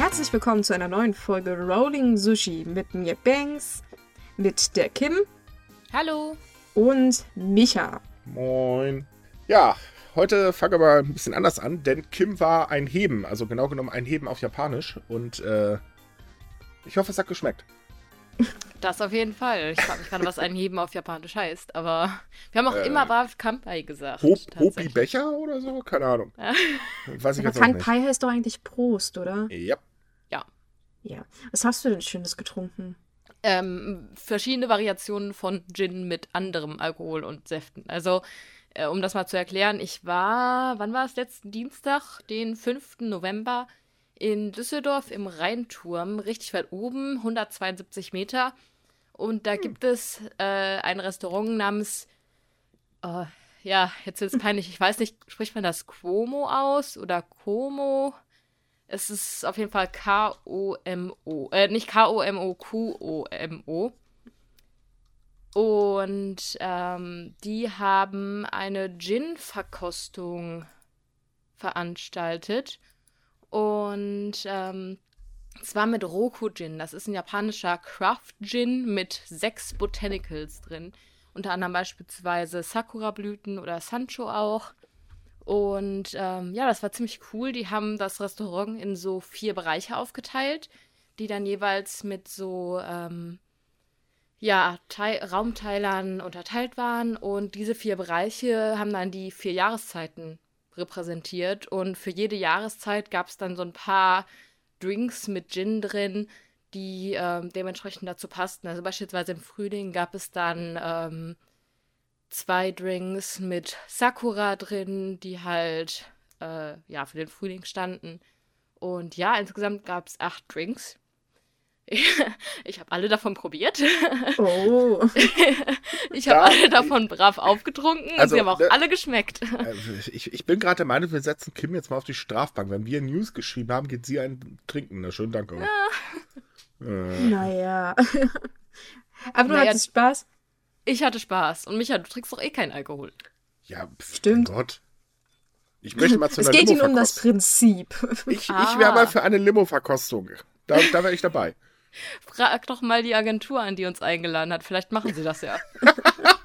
Herzlich willkommen zu einer neuen Folge Rolling Sushi mit mir Banks, mit der Kim Hallo. und Micha. Moin. Ja, heute fangen wir ein bisschen anders an, denn Kim war ein Heben, also genau genommen ein Heben auf Japanisch. Und äh, ich hoffe, es hat geschmeckt. Das auf jeden Fall. Ich frage mich gerade, was ein Heben auf Japanisch heißt. Aber wir haben auch Äh, immer brav Kampai gesagt. Ho Hopi. Becher oder so? Keine Ahnung. Ja. Weiß ich Aber jetzt. Kanpai heißt doch eigentlich Prost, oder? Ja. Ja. Was hast du denn Schönes getrunken? Ähm, verschiedene Variationen von Gin mit anderem Alkohol und Säften. Also, äh, um das mal zu erklären, ich war, wann war es? Letzten Dienstag, den 5. November, in Düsseldorf im Rheinturm, richtig weit oben, 172 Meter. Und da gibt es äh, ein Restaurant namens, äh, ja, jetzt wird es peinlich, ich weiß nicht, spricht man das Cuomo aus oder Como? Es ist auf jeden Fall K-O-M-O. Äh, nicht K-O-M-O, Q-O-M-O. Und ähm, die haben eine Gin-Verkostung veranstaltet. Und ähm, zwar mit Roku-Gin. Das ist ein japanischer Craft-Gin mit sechs Botanicals drin. Unter anderem beispielsweise Sakura-Blüten oder Sancho auch. Und ähm, ja, das war ziemlich cool. Die haben das Restaurant in so vier Bereiche aufgeteilt, die dann jeweils mit so ähm, ja, Teil Raumteilern unterteilt waren. Und diese vier Bereiche haben dann die vier Jahreszeiten repräsentiert. Und für jede Jahreszeit gab es dann so ein paar Drinks mit Gin drin, die ähm, dementsprechend dazu passten. Also beispielsweise im Frühling gab es dann ähm, zwei Drinks mit Sakura drin, die halt äh, ja für den Frühling standen. Und ja, insgesamt gab es acht Drinks. Ich habe alle davon probiert. Oh. Ich habe Ja. alle davon brav aufgetrunken und Also, sie haben auch ne- alle geschmeckt. Äh, Ich, ich bin gerade der Meinung, wir setzen Kim jetzt mal auf die Strafbank. Wenn wir News geschrieben haben, geht sie ein Trinken. Na schön, danke. Äh, naja. Aber du Naja. hattest Spaß? Ich hatte Spaß. Und Micha, du trinkst doch eh keinen Alkohol. ja, pf, Stimmt. mein Gott. Ich möchte mal zu Es einer geht Ihnen um das. Prinzip. Ich, ich Ah. wäre mal für eine Limo-Verkostung. Da, da wäre ich dabei. Frag doch mal die Agentur an, die uns eingeladen hat. Vielleicht machen sie das ja.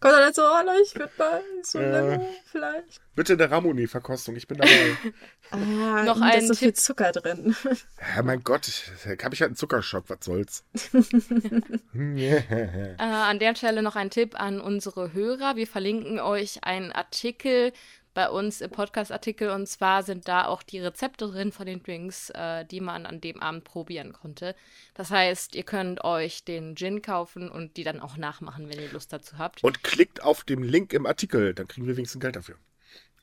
Kommt dann so, oh, ich würde mal so Äh. Limo vielleicht. Bitte eine Ramuni-Verkostung, ich bin dabei. Ah, Noch da ein ist so viel. Zucker drin. ja, mein Gott, habe ich halt einen Zuckerschock, was soll's. Äh, an der Stelle noch ein Tipp an unsere Hörer. Wir verlinken euch einen Artikel bei uns im Podcast-Artikel und zwar sind da auch die Rezepte drin von den Drinks, äh, die man an dem Abend probieren konnte. Das heißt, ihr könnt euch den Gin kaufen und die dann auch nachmachen, wenn ihr Lust dazu habt. Und klickt auf den Link im Artikel, dann kriegen wir wenigstens Geld dafür.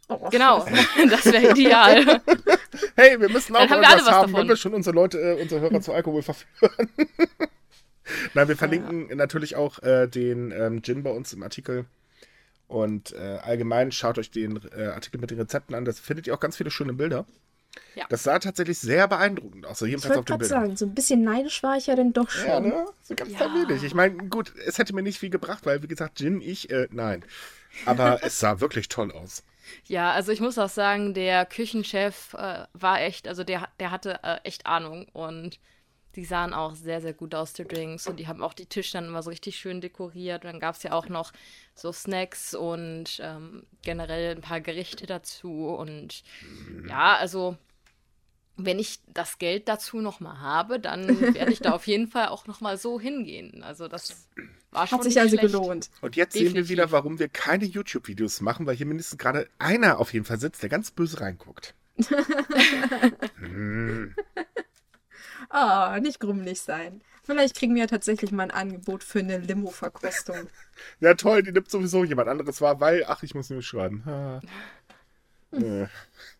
Oh. Genau, das wäre ideal. Hey, wir müssen auch Dann haben wir was haben, wenn davon. wir schon unsere Leute, äh, unsere Hörer zu Alkohol verführen. Nein, wir verlinken natürlich auch äh, den ähm, Gin bei uns im Artikel. Und äh, allgemein schaut euch den äh, Artikel mit den Rezepten an. Das findet ihr auch ganz viele schöne Bilder. Ja. Das sah tatsächlich sehr beeindruckend aus, Ich jedenfalls auf den Bildern. sagen, so ein bisschen neidisch war ich ja denn doch schon. Ja, ne? So ganz Ja. wenig. Ich meine, gut, es hätte mir nicht viel gebracht, weil, wie gesagt, Gin, ich, äh, nein. Aber es sah wirklich toll aus. Ja, also ich muss auch sagen, der Küchenchef äh, war echt, also der, der hatte äh, echt Ahnung und die sahen auch sehr, sehr gut aus, die Drinks. Und die haben auch die Tische dann immer so richtig schön dekoriert. Und dann gab es ja auch noch so Snacks und ähm, generell ein paar Gerichte dazu. Und ja, also wenn ich das Geld dazu nochmal habe, dann werde ich da auf jeden Fall auch nochmal so hingehen. Also das war schon Hat sich nicht also schlecht. gelohnt. Und jetzt sehen wir Definitiv. wieder, warum wir keine YouTube-Videos machen, weil hier mindestens gerade einer auf jeden Fall sitzt, der ganz böse reinguckt. Hm. Ah, nicht grummelig sein. Vielleicht kriegen wir ja tatsächlich mal ein Angebot für eine Limo-Verkostung. Ja, toll, die nimmt sowieso jemand anderes wahr, weil, ach, ich muss nur schreiben. Ha. Äh.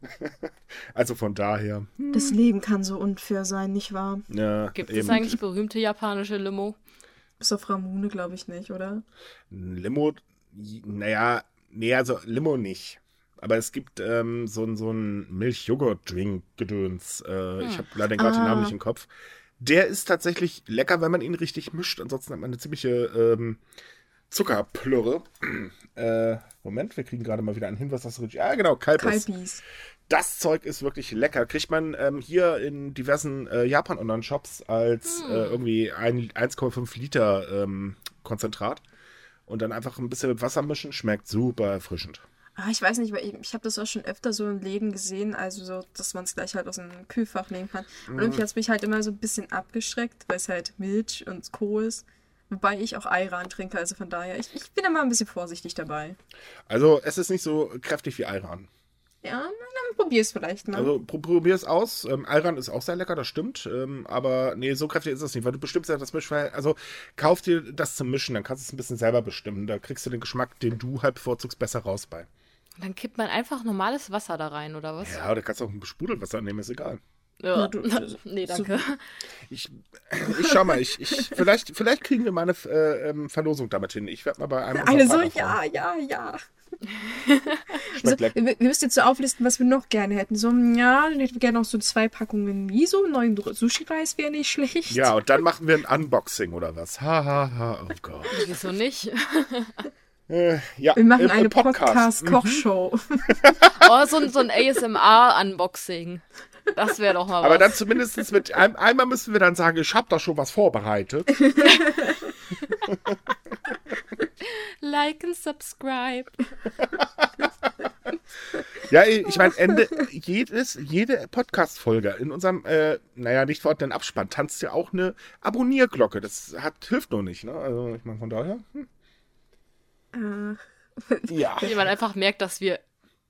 Also von daher. Das Leben kann so unfair sein, nicht wahr? Ja, Gibt eben. es eigentlich berühmte japanische Limo? Bis auf Ramune, glaube ich nicht, oder? Limo, naja, nee, also Limo nicht. Aber es gibt ähm, so, so ein Milch-Joghurt-Drink-Gedöns. Äh, Ich habe leider gerade den Ah. Namen nicht im Kopf. Der ist tatsächlich lecker, wenn man ihn richtig mischt. Ansonsten hat man eine ziemliche ähm, Zuckerplürre. äh, Moment, wir kriegen gerade mal wieder einen Hinweis, dass richtig. Ja, genau, Kalbis. Kalbis. das Zeug ist wirklich lecker. Kriegt man ähm, hier in diversen äh, Japan-Online-Shops als Hm. äh, irgendwie ein 1,5 Liter ähm, Konzentrat. Und dann einfach ein bisschen mit Wasser mischen. Schmeckt super erfrischend. Ah, ich weiß nicht, weil ich, ich habe das auch schon öfter so in Läden gesehen, also so, dass man es gleich halt aus dem Kühlfach nehmen kann. Und irgendwie hat es mich halt immer so ein bisschen abgeschreckt, weil es halt Milch und Co. ist. Wobei ich auch Ayran trinke, also von daher, ich, ich bin immer ein bisschen vorsichtig dabei. Also es ist nicht so kräftig wie Ayran. Ja, dann probier es vielleicht mal. Also pro probier es aus. Ähm, Ayran ist auch sehr lecker, das stimmt. Ähm, aber nee, so kräftig ist es nicht, weil du bestimmst ja das Mischverhältnis. Also kauf dir das zum Mischen, dann kannst du es ein bisschen selber bestimmen. Da kriegst du den Geschmack, den du halt bevorzugst, besser raus bei. Und dann kippt man einfach normales Wasser da rein, oder was? Ja, oder kannst auch ein Sprudelwasser nehmen, ist egal. Ja. Ja, du- nee, danke. Ich, ich schau mal, ich, ich, vielleicht, vielleicht kriegen wir mal eine äh, ähm, Verlosung damit hin. Ich werde mal bei einem. Eine so, ja, ja, ja. Also, wir, wir müssen jetzt so auflisten, was wir noch gerne hätten. So, ja, dann hätten wir gerne noch so zwei Packungen Miso, neuen Sushi-Reis wäre nicht schlecht. Ja, und dann machen wir ein Unboxing oder was. Ha, ha, ha. Oh Gott. Wieso nicht? Äh, ja, Wir machen im- im eine Podcast. Mhm. Podcast-Kochshow. Oh, so, ein- so ein ASMR-Unboxing. Das wäre doch mal Aber was. dann zumindest mit ein, einmal müssen wir dann sagen, ich habe da schon was vorbereitet. Like and subscribe. Ja, ich meine, Ende jedes, jede Podcast-Folge in unserem, äh, naja, nicht vorhandenen Abspann tanzt ja auch eine Abonnierglocke. Das hat, hilft noch nicht, ne? Also, ich meine, von daher. Hm. Äh, Ja. Wenn man einfach merkt, dass wir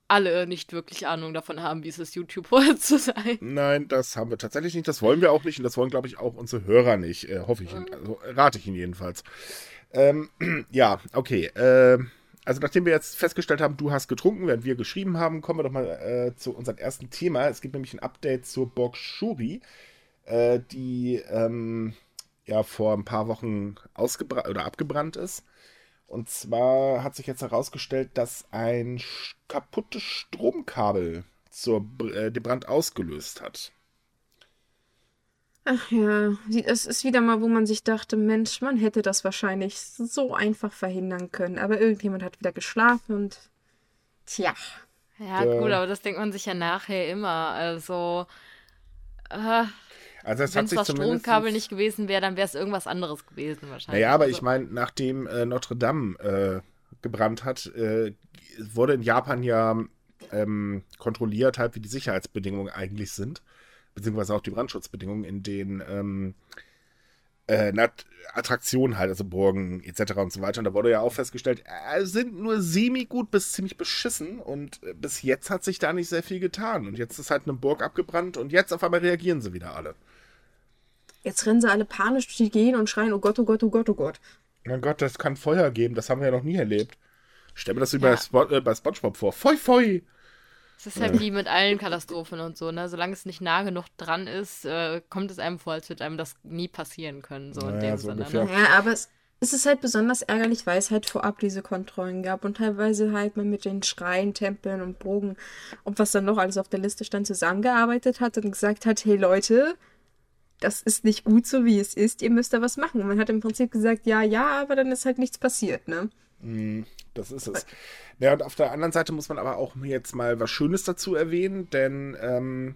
alle nicht wirklich Ahnung davon haben, wie es ist, YouTuber zu sein. Nein, das haben wir tatsächlich nicht. Das wollen wir auch nicht und das wollen, glaube ich, auch unsere Hörer nicht. Äh, hoffe ich. Also, rate ich Ihnen jedenfalls. Ähm, ja, okay. Ähm, also, nachdem wir jetzt festgestellt haben, du hast getrunken, während wir geschrieben haben, kommen wir doch mal äh, zu unserem ersten Thema. Es gibt nämlich ein Update zur Burg Shuri, äh, die ähm, ja vor ein paar Wochen ausgebrannt oder abgebrannt ist. Und zwar hat sich jetzt herausgestellt, dass ein kaputtes Stromkabel zur, äh, den Brand ausgelöst hat. Ach ja, es ist wieder mal, wo man sich dachte, Mensch, man hätte das wahrscheinlich so einfach verhindern können. Aber irgendjemand hat wieder geschlafen und tja. Ja, gut, aber das denkt man sich ja nachher immer. Also, äh, Also wenn hat es sich das. Stromkabel nicht gewesen wäre, dann wäre es irgendwas anderes gewesen wahrscheinlich. Naja, aber Also, ich meine, nachdem äh, Notre Dame äh, gebrannt hat, äh, wurde in Japan ja ähm, kontrolliert, halt, wie die Sicherheitsbedingungen eigentlich sind. Beziehungsweise auch die Brandschutzbedingungen in den ähm, äh, Attraktionen halt, also Burgen etc. und so weiter. Und da wurde ja auch festgestellt, äh, sind nur semi-gut bis ziemlich beschissen. Und äh, bis jetzt hat sich da nicht sehr viel getan. Und jetzt ist halt eine Burg abgebrannt und jetzt auf einmal reagieren sie wieder alle. Jetzt rennen sie alle panisch durch die Gegend und schreien, oh Gott, oh Gott, oh Gott, oh Gott. Mein Gott, das kann Feuer geben. Das haben wir ja noch nie erlebt. Stell mir das wie Ja. bei, Spo äh, bei Spongebob vor. Feu, feu! Es ist halt wie mit allen Katastrophen und so, ne? Solange es nicht nah genug dran ist, äh, kommt es einem vor, als würde einem das nie passieren können, so in Naja, dem so Sinne. ungefähr. Ne? Ja, aber es, es ist halt besonders ärgerlich, weil es halt vorab diese Kontrollen gab und teilweise halt man mit den Schreien, Tempeln und Bogen und was dann noch alles auf der Liste stand, zusammengearbeitet hat und gesagt hat, hey Leute, das ist nicht gut so, wie es ist, ihr müsst da was machen. Und man hat im Prinzip gesagt, ja, ja, aber dann ist halt nichts passiert, ne? Mm, Das ist es. Ja, und auf der anderen Seite muss man aber auch jetzt mal was Schönes dazu erwähnen, denn ähm,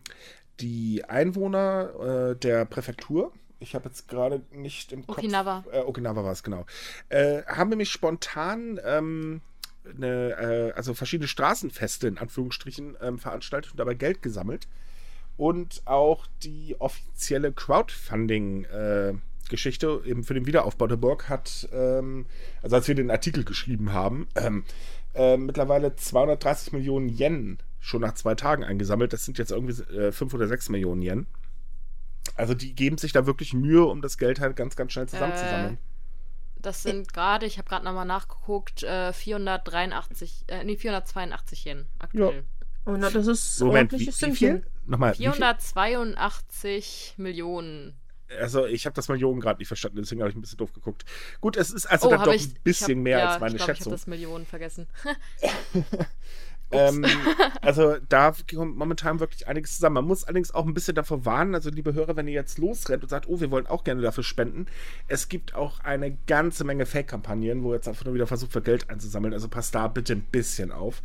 die Einwohner äh, der Präfektur, ich habe jetzt gerade nicht im Kopf. Okinawa. Äh, Okinawa war es, genau. Äh, haben nämlich spontan ähm, eine, äh, also verschiedene Straßenfeste in Anführungsstrichen ähm, veranstaltet und dabei Geld gesammelt. Und auch die offizielle Crowdfunding-Geschichte eben für den Wiederaufbau der Burg hat, ähm, also als wir den Artikel geschrieben haben, ähm, äh, mittlerweile 230 Millionen Yen schon nach zwei Tagen eingesammelt. Das sind jetzt irgendwie äh, 5 oder 6 Millionen Yen. Also die geben sich da wirklich Mühe, um das Geld halt ganz, ganz schnell zusammenzusammeln. Das sind gerade, ich habe gerade nochmal nachgeguckt, äh, 483, äh, nee, 482 Yen aktuell. Und das ist Moment, wie, ordentliches wie viel? Nochmal, wie viel? 482 Millionen. Also ich habe das Millionen gerade nicht verstanden, deswegen habe ich ein bisschen doof geguckt. Gut, es ist also oh, doch ich ein bisschen ich hab, mehr ja, als meine ich glaub, Ich Schätzung. habe das Millionen vergessen. Ähm, also da kommt momentan wirklich einiges zusammen. Man muss allerdings auch ein bisschen davor warnen, also liebe Hörer, wenn ihr jetzt losrennt und sagt, oh, wir wollen auch gerne dafür spenden, es gibt auch eine ganze Menge Fake-Kampagnen, wo jetzt einfach nur wieder versucht wird, Geld einzusammeln. Also passt da bitte ein bisschen auf.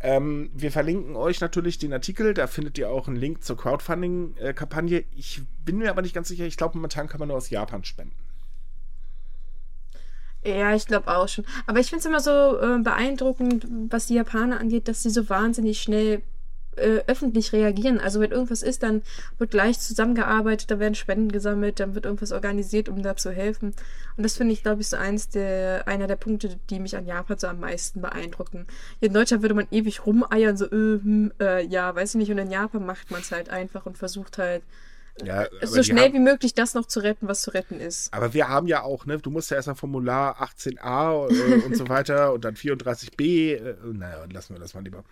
Ähm, wir verlinken euch natürlich den Artikel, da findet ihr auch einen Link zur Crowdfunding-Kampagne. Ich bin mir aber nicht ganz sicher, ich glaube, momentan kann man nur aus Japan spenden. Ja, ich glaube auch schon. Aber ich finde es immer so äh, beeindruckend, was die Japaner angeht, dass sie so wahnsinnig schnell äh, öffentlich reagieren. Also wenn irgendwas ist, dann wird gleich zusammengearbeitet, da werden Spenden gesammelt, dann wird irgendwas organisiert, um da zu helfen. Und das finde ich, glaube ich, so eins der, einer der Punkte, die mich an Japan so am meisten beeindrucken. In Deutschland würde man ewig rumeiern, so, äh, hm, äh, ja, weiß ich nicht. Und in Japan macht man es halt einfach und versucht halt ja, so schnell haben, wie möglich das noch zu retten, was zu retten ist. Aber wir haben ja auch, ne, du musst ja erst ein Formular 18a äh, und so weiter und dann 34b. Äh, naja, lassen wir das mal lieber.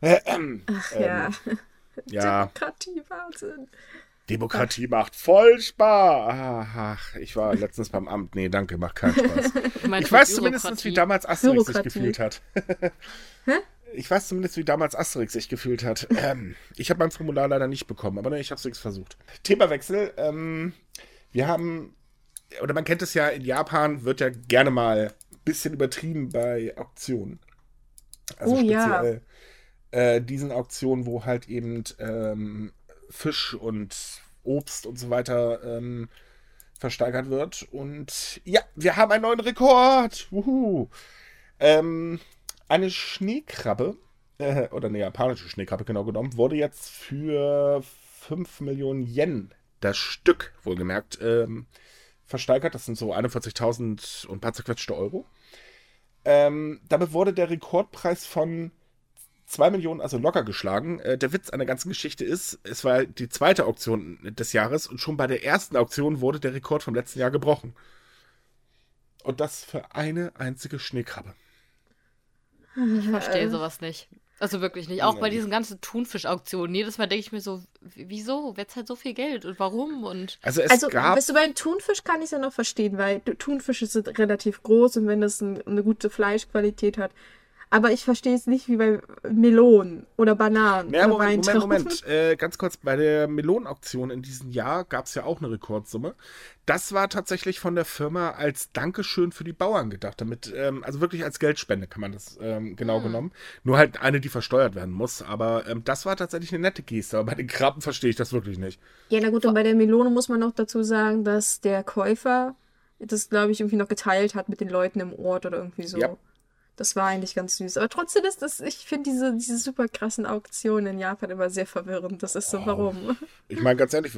Äh, ähm, Ach ja. Ähm, ja. Demokratie, Wahnsinn. Demokratie macht voll Spaß. Ach, ich war letztens beim Amt. Nee, danke, macht keinen Spaß. Ich, mein, ich weiß zumindest, wie damals Asterix sich gefühlt hat. Hä? Ich weiß zumindest, wie damals Asterix sich gefühlt hat. Ähm, ich habe mein Formular leider nicht bekommen, aber ne, ich habe es versucht. Themawechsel. Ähm, wir haben, oder man kennt es ja, in Japan wird ja gerne mal ein bisschen übertrieben bei Auktionen. Also oh, speziell ja. äh, diesen Auktionen, wo halt eben ähm, Fisch und Obst und so weiter ähm, versteigert wird. Und ja, wir haben einen neuen Rekord. Wuhu. Ähm, eine Schneekrabbe, äh, oder eine japanische Schneekrabbe genau genommen, wurde jetzt für 5 Millionen Yen das Stück, wohlgemerkt, ähm, versteigert. Das sind so 41.000 und ein paar zerquetschte Euro. Ähm, damit wurde der Rekordpreis von 2 Millionen also locker geschlagen. Äh, der Witz an der ganzen Geschichte ist, es war die zweite Auktion des Jahres und schon bei der ersten Auktion wurde der Rekord vom letzten Jahr gebrochen. Und das für eine einzige Schneekrabbe. Ich verstehe sowas nicht. Also wirklich nicht. Auch Nein. bei diesen ganzen Thunfisch-Auktionen. Jedes Mal denke ich mir so, wieso? Wer zahlt so viel Geld und warum? Und also, es also gab... weißt du, beim Thunfisch kann ich es ja noch verstehen, weil Thunfische sind relativ groß und wenn das ein, eine gute Fleischqualität hat, aber ich verstehe es nicht wie bei Melonen oder Bananen. Ja, oder Moment, Moment, Moment. Äh, ganz kurz, bei der Melonenauktion in diesem Jahr gab es ja auch eine Rekordsumme. Das war tatsächlich von der Firma als Dankeschön für die Bauern gedacht. Damit, ähm, also wirklich als Geldspende kann man das ähm, genau hm. genommen. Nur halt eine, die versteuert werden muss. Aber ähm, das war tatsächlich eine nette Geste. Aber bei den Krabben verstehe ich das wirklich nicht. Ja, na gut, und bei der Melone muss man noch dazu sagen, dass der Käufer das, glaube ich, irgendwie noch geteilt hat mit den Leuten im Ort oder irgendwie so. Ja. Das war eigentlich ganz süß. Aber trotzdem ist das, ich finde diese, diese super krassen Auktionen in Japan immer sehr verwirrend. Das ist so, oh. warum? Ich meine, ganz ehrlich,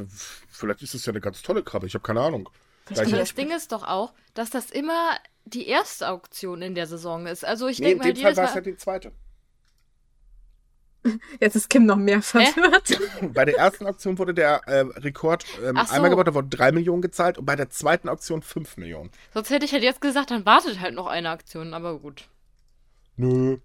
vielleicht ist das ja eine ganz tolle Krabbe. Ich habe keine Ahnung. Aber das Ding ist doch auch, dass das immer die erste Auktion in der Saison ist. Also ich nee, denke mal, in dem Fall war es ja die zweite. Jetzt ist Kim noch mehr verwirrt. bei der ersten Auktion wurde der äh, Rekord ähm, so. einmal gebaut, da wurden 3 Millionen gezahlt und bei der zweiten Auktion 5 Millionen. Sonst hätte ich halt jetzt gesagt, dann wartet halt noch eine Auktion, aber gut. Nö,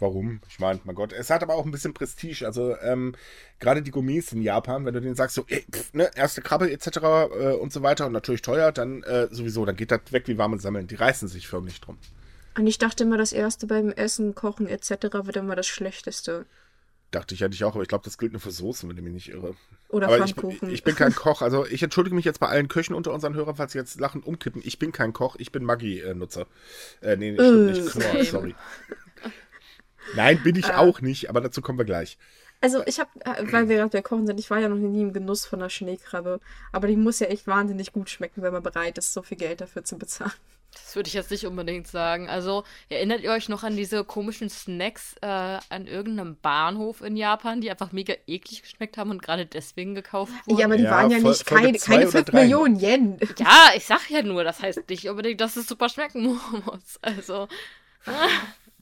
warum? Ich meine, mein Gott, es hat aber auch ein bisschen Prestige. Also ähm, gerade die Gummis in Japan, wenn du denen sagst, so, ey, pff, ne, erste Krabbe etc. Äh, und so weiter und natürlich teuer, dann äh, sowieso, dann geht das weg wie warmes Sammeln. Die reißen sich förmlich drum. Und ich dachte immer, das erste beim Essen, Kochen etc. wird immer das Schlechteste. Dachte ich eigentlich auch, aber ich glaube, das gilt nur für Soßen, wenn ich mich nicht irre. Oder aber Pfannkuchen. Ich, ich, bin kein Koch. Also ich entschuldige mich jetzt bei allen Köchen unter unseren Hörern, falls sie jetzt lachen, umkippen. Ich bin kein Koch, ich bin Maggi-Nutzer. Äh, nee, stimmt nicht. Knorr, sorry. Nein, bin ich äh, auch nicht, aber dazu kommen wir gleich. Also ich habe, äh, weil wir gerade bei Kochen sind, ich war ja noch nie im Genuss von einer Schneekrabbe, aber die muss ja echt wahnsinnig gut schmecken, wenn man bereit ist, so viel Geld dafür zu bezahlen. Das würde ich jetzt nicht unbedingt sagen. Also erinnert ihr euch noch an diese komischen Snacks äh, an irgendeinem Bahnhof in Japan, die einfach mega eklig geschmeckt haben und gerade deswegen gekauft wurden? Ja, aber die ja, waren ja nicht keine, keine 5 Millionen Yen. Ja, ich sag ja nur, das heißt nicht unbedingt, dass es super schmecken muss. Also.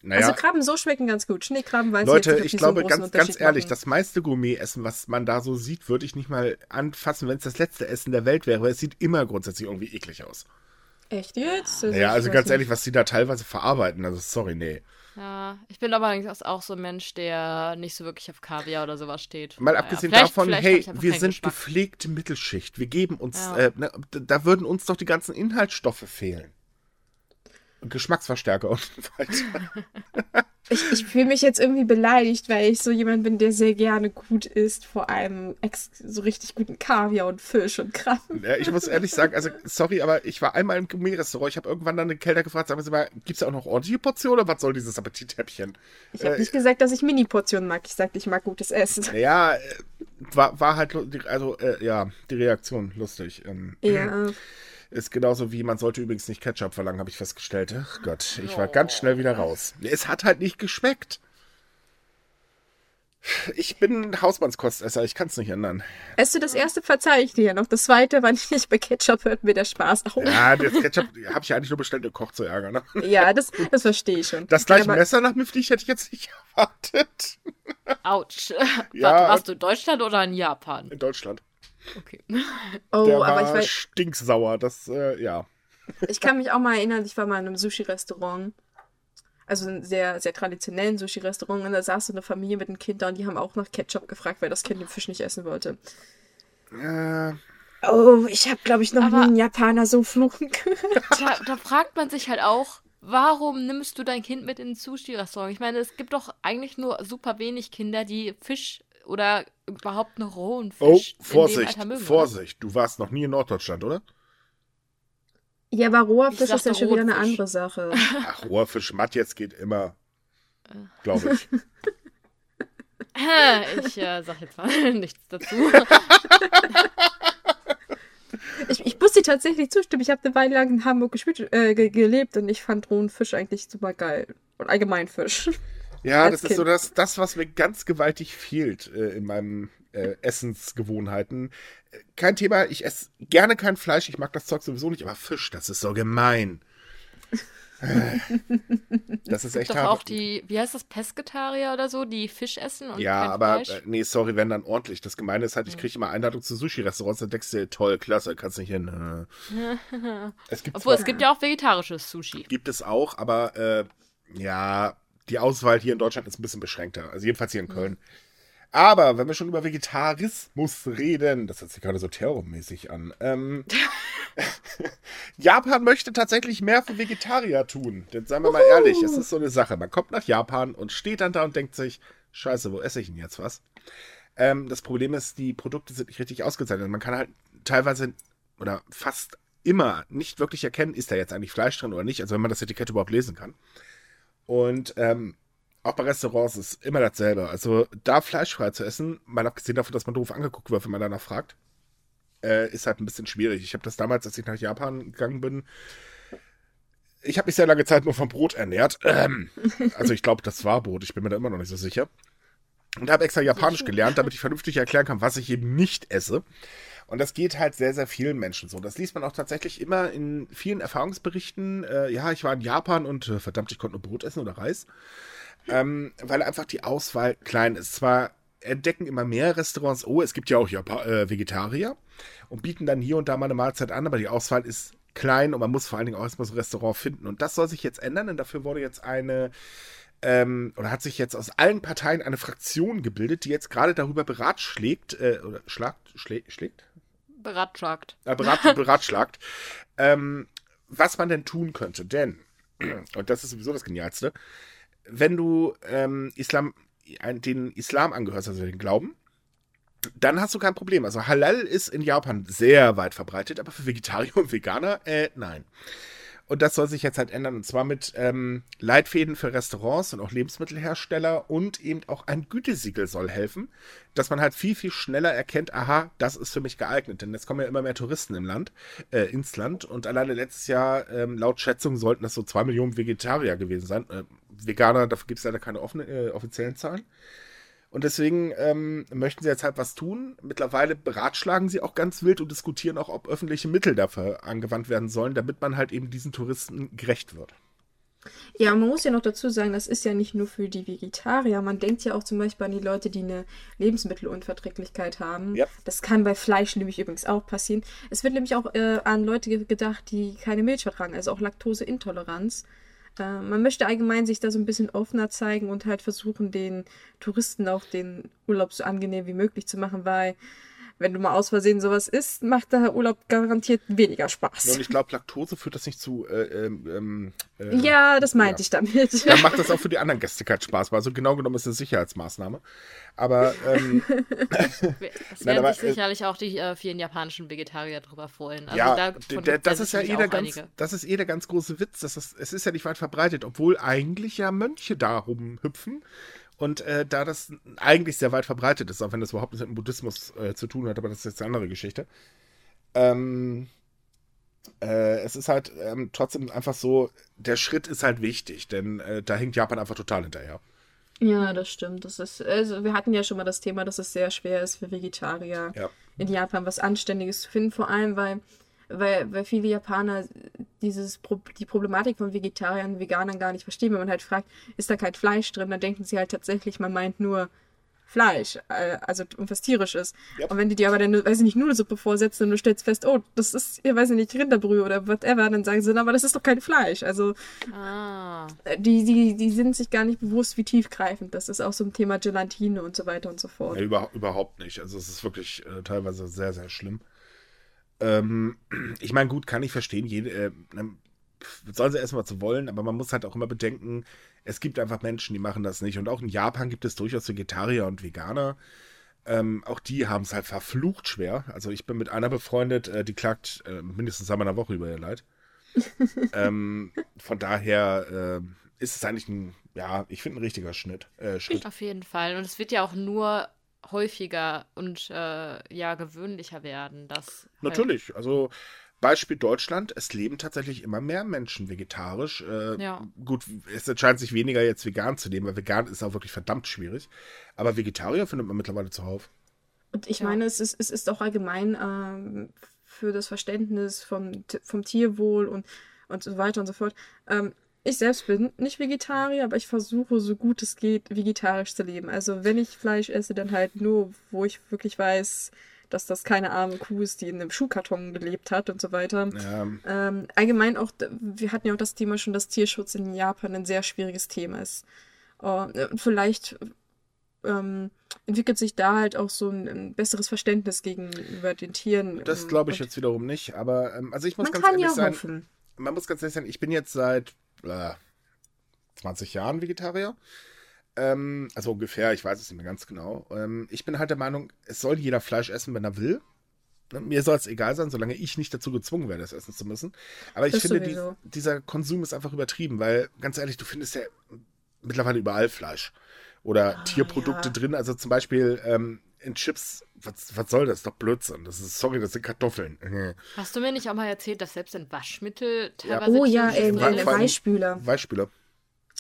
Naja, also Krabben so schmecken ganz gut. Schneekrabben weiß Leute, ich, jetzt, ich glaube so ganz, ganz ehrlich, machen. das meiste Gourmet-Essen, was man da so sieht, würde ich nicht mal anfassen, wenn es das letzte Essen der Welt wäre. Weil es sieht immer grundsätzlich irgendwie eklig aus. Echt jetzt? Also naja, also ganz ehrlich, was die da teilweise verarbeiten, also sorry, nee. Ja, ich bin aber auch so ein Mensch, der nicht so wirklich auf Kaviar oder sowas steht. Mal naja, abgesehen davon, hey, wir sind Geschmack. gepflegte Mittelschicht. Wir geben uns, ja. äh, ne, da würden uns doch die ganzen Inhaltsstoffe fehlen. Geschmacksverstärker und so weiter. Ich, ich fühle mich jetzt irgendwie beleidigt, weil ich so jemand bin, der sehr gerne gut isst, vor allem so richtig guten Kaviar und Fisch und Kram. Ja, ich muss ehrlich sagen, also sorry, aber ich war einmal im Gourmet-Restaurant. Ich habe irgendwann dann den Kellner gefragt, sagen Sie mal, gibt es auch noch ordentliche Portionen oder was soll dieses Appetithäppchen? Ich habe äh, nicht gesagt, dass ich Mini-Portionen mag. Ich sagte, ich mag gutes Essen. Ja, äh, war, war halt, also äh, ja, die Reaktion lustig. Ähm, ja. Ist genauso wie, man sollte übrigens nicht Ketchup verlangen, habe ich festgestellt. Ach Gott, ich war ganz schnell wieder raus. Es hat halt nicht geschmeckt. Ich bin Hausmannskostesser, ich kann es nicht ändern. Esst du das erste, verzeih ich dir noch. Das zweite, wann ich nicht bei Ketchup hört mir der Spaß auf. Ja, das Ketchup habe ich eigentlich nur bestellt, um Koch zu ärgern. Ne? Ja, das, das verstehe ich schon. Das gleiche Messer nach mir fliegt hätte ich jetzt nicht erwartet. Autsch. Ja, Warte, warst du in Deutschland oder in Japan? In Deutschland. Okay. Oh, der aber war ich weiß. Stinksauer, das, äh, ja. Ich kann mich auch mal erinnern, ich war mal in einem Sushi-Restaurant. Also ein sehr, sehr traditionellen Sushi-Restaurant. Und da saß so eine Familie mit einem Kind da und die haben auch nach Ketchup gefragt, weil das Kind den Fisch nicht essen wollte. Äh. Oh, ich habe, glaube ich, noch aber nie einen Japaner so fluchen gehört. Da, da fragt man sich halt auch, warum nimmst du dein Kind mit ins Sushi-Restaurant? Ich meine, es gibt doch eigentlich nur super wenig Kinder, die Fisch oder überhaupt noch rohen oh, Fisch. Oh, Vorsicht, Vorsicht. Du warst noch nie in Norddeutschland, oder? Ja, aber roher Fisch ist ja schon wieder eine andere Sache. Ach, roher Fisch matt jetzt geht immer. Glaube ich. ich äh, sag jetzt mal nichts dazu. ich, ich muss dir tatsächlich zustimmen. Ich habe eine Weile lang in Hamburg gespielt, äh, gelebt und ich fand rohen Fisch eigentlich super geil. Und allgemein Fisch. Ja, das kind. ist so das, das, was mir ganz gewaltig fehlt äh, in meinen äh, Essensgewohnheiten. Kein Thema, ich esse gerne kein Fleisch, ich mag das Zeug sowieso nicht, aber Fisch, das ist so gemein. Äh, das ist echt doch auch die, wie heißt das, Pesketarier oder so, die Fisch essen und Ja, aber Fleisch? Äh, nee, sorry, wenn dann ordentlich. Das Gemeine ist halt, ich kriege immer Einladung zu Sushi-Restaurants, dann denkst du, toll, klasse, kannst nicht hin. es gibt Obwohl, zwar, es gibt ja auch vegetarisches Sushi. Gibt es auch, aber äh, ja, die Auswahl hier in Deutschland ist ein bisschen beschränkter. Also jedenfalls hier in Köln. Mhm. Aber wenn wir schon über Vegetarismus reden, das hört sich gerade so terrormäßig an. Ähm, Japan möchte tatsächlich mehr für Vegetarier tun. Denn seien wir mal ehrlich, es ist so eine Sache. Man kommt nach Japan und steht dann da und denkt sich, scheiße, wo esse ich denn jetzt was? Ähm, das Problem ist, die Produkte sind nicht richtig ausgezeichnet. Man kann halt teilweise oder fast immer nicht wirklich erkennen, ist da jetzt eigentlich Fleisch drin oder nicht. Also wenn man das Etikett überhaupt lesen kann. Und ähm, auch bei Restaurants ist immer dasselbe. Also da fleischfrei zu essen, mal abgesehen davon, dass man doof angeguckt wird, wenn man danach fragt, äh, ist halt ein bisschen schwierig. Ich habe das damals, als ich nach Japan gegangen bin, ich habe mich sehr lange Zeit nur vom Brot ernährt. Ähm, also ich glaube, das war Brot. Ich bin mir da immer noch nicht so sicher. Und habe extra Japanisch gelernt, damit ich vernünftig erklären kann, was ich eben nicht esse. Und das geht halt sehr, sehr vielen Menschen so. Das liest man auch tatsächlich immer in vielen Erfahrungsberichten. Äh, ja, ich war in Japan und äh, verdammt, ich konnte nur Brot essen oder Reis. Ähm, weil einfach die Auswahl klein ist. Zwar entdecken immer mehr Restaurants, oh, es gibt ja auch Japan äh, Vegetarier und bieten dann hier und da mal eine Mahlzeit an, aber die Auswahl ist klein und man muss vor allen Dingen auch erstmal so ein Restaurant finden. Und das soll sich jetzt ändern, denn dafür wurde jetzt eine ähm, oder hat sich jetzt aus allen Parteien eine Fraktion gebildet, die jetzt gerade darüber beratschlägt, äh, oder schlagt, schlä, schlägt? Beratschlagt. Äh, berat, beratschlagt, ähm, was man denn tun könnte. Denn, und das ist sowieso das Genialste, wenn du ähm, Islam, den Islam angehörst, also den Glauben, dann hast du kein Problem. Also Halal ist in Japan sehr weit verbreitet, aber für Vegetarier und Veganer, äh, nein. Und das soll sich jetzt halt ändern. Und zwar mit ähm, Leitfäden für Restaurants und auch Lebensmittelhersteller und eben auch ein Gütesiegel soll helfen, dass man halt viel, viel schneller erkennt, aha, das ist für mich geeignet. Denn jetzt kommen ja immer mehr Touristen im Land, äh, ins Land. Und alleine letztes Jahr, ähm, laut Schätzung, sollten das so zwei Millionen Vegetarier gewesen sein. Äh, Veganer, dafür gibt es leider keine offene, äh, offiziellen Zahlen. Und deswegen ähm, möchten sie jetzt halt was tun. Mittlerweile beratschlagen sie auch ganz wild und diskutieren auch, ob öffentliche Mittel dafür angewandt werden sollen, damit man halt eben diesen Touristen gerecht wird. Ja, man muss ja noch dazu sagen, das ist ja nicht nur für die Vegetarier. Man denkt ja auch zum Beispiel an die Leute, die eine Lebensmittelunverträglichkeit haben. Ja. Das kann bei Fleisch nämlich übrigens auch passieren. Es wird nämlich auch äh, an Leute gedacht, die keine Milch vertragen, also auch Laktoseintoleranz. Man möchte allgemein sich da so ein bisschen offener zeigen und halt versuchen, den Touristen auch den Urlaub so angenehm wie möglich zu machen, weil wenn du mal aus Versehen sowas isst, macht der Urlaub garantiert weniger Spaß. Und ich glaube, Laktose führt das nicht zu. Äh, ähm, äh, ja, das meinte ja. ich damit. Dann macht das auch für die anderen Gäste keinen Spaß, weil so genau genommen ist es eine Sicherheitsmaßnahme. Aber ähm, es werden sich äh, sicherlich auch die äh, vielen japanischen Vegetarier drüber freuen. Also ja, da, das ist ja eh der ganz, das ist eh der ganz große Witz. Dass das, es ist ja nicht weit verbreitet, obwohl eigentlich ja Mönche da rumhüpfen. Und äh, da das eigentlich sehr weit verbreitet ist, auch wenn das überhaupt nichts mit dem Buddhismus äh, zu tun hat, aber das ist jetzt eine andere Geschichte. Ähm, äh, es ist halt ähm, trotzdem einfach so, der Schritt ist halt wichtig, denn äh, da hinkt Japan einfach total hinterher. Ja, das stimmt. Das ist, also wir hatten ja schon mal das Thema, dass es sehr schwer ist für Vegetarier ja. in Japan was Anständiges zu finden, vor allem weil, weil, weil viele Japaner dieses die Problematik von Vegetariern und Veganern gar nicht verstehen. Wenn man halt fragt, ist da kein Fleisch drin, dann denken sie halt tatsächlich, man meint nur Fleisch, äh, also was tierisch ist. Yep. Und wenn die dir aber dann, weiß ich nicht, Nudelsuppe vorsetzen und du stellst fest, oh, das ist, ich weiß ich nicht, Rinderbrühe oder whatever, dann sagen sie, aber das ist doch kein Fleisch. Also ah. Äh, die, die, die sind sich gar nicht bewusst, wie tiefgreifend das ist. Auch so ein Thema Gelatine und so weiter und so fort. Ja, über, überhaupt nicht. Also es ist wirklich äh, teilweise sehr, sehr schlimm. Ähm, ich meine, gut, kann ich verstehen, jede, äh, ne, sollen sie erstmal zu wollen, aber man muss halt auch immer bedenken, es gibt einfach Menschen, die machen das nicht. Und auch in Japan gibt es durchaus Vegetarier und Veganer. Ähm, auch die haben es halt verflucht schwer. Also ich bin mit einer befreundet, äh, die klagt äh, mindestens einmal in der Woche über ihr Leid. ähm, von daher äh, ist es eigentlich ein, ja, ich finde ein richtiger Schnitt, äh, Schritt. Auf jeden Fall. Und es wird ja auch nur häufiger und äh, ja gewöhnlicher werden. Dass Natürlich. Halt also Beispiel Deutschland, es leben tatsächlich immer mehr Menschen vegetarisch. Äh, ja. Gut, es entscheidet sich weniger jetzt vegan zu leben, weil vegan ist auch wirklich verdammt schwierig. Aber Vegetarier findet man mittlerweile zuhauf. Und ich ja. meine, es ist, es ist auch allgemein ähm, für das Verständnis vom, vom Tierwohl und, und so weiter und so fort. Ähm, ich selbst bin nicht Vegetarier, aber ich versuche so gut es geht, vegetarisch zu leben. Also wenn ich Fleisch esse, dann halt nur, wo ich wirklich weiß, dass das keine arme Kuh ist, die in einem Schuhkarton gelebt hat und so weiter. Ja. Ähm, allgemein auch, wir hatten ja auch das Thema schon, dass Tierschutz in Japan ein sehr schwieriges Thema ist. Uh, vielleicht ähm, entwickelt sich da halt auch so ein, ein, besseres Verständnis gegenüber den Tieren. Das glaube ich jetzt wiederum nicht, aber ähm, also ich muss ganz ehrlich ja sein, hoffen. man muss ganz ehrlich sein, ich bin jetzt seit äh, 20 Jahren Vegetarier. Ähm, also ungefähr, ich weiß es nicht mehr ganz genau. Ähm, ich bin halt der Meinung, es soll jeder Fleisch essen, wenn er will. Ne, mir soll es egal sein, solange ich nicht dazu gezwungen werde, es essen zu müssen. Aber ich das finde, die, dieser Konsum ist einfach übertrieben, weil, ganz ehrlich, du findest ja mittlerweile überall Fleisch oder ah, Tierprodukte ja. drin. Also zum Beispiel ähm, in Chips, was, was soll das? Doch Blödsinn. Das ist, sorry, das sind Kartoffeln. Hast du mir nicht auch mal erzählt, dass selbst in Waschmittel teilweise. Ja. Oh ja, in, Weichspüler. Weichspüler.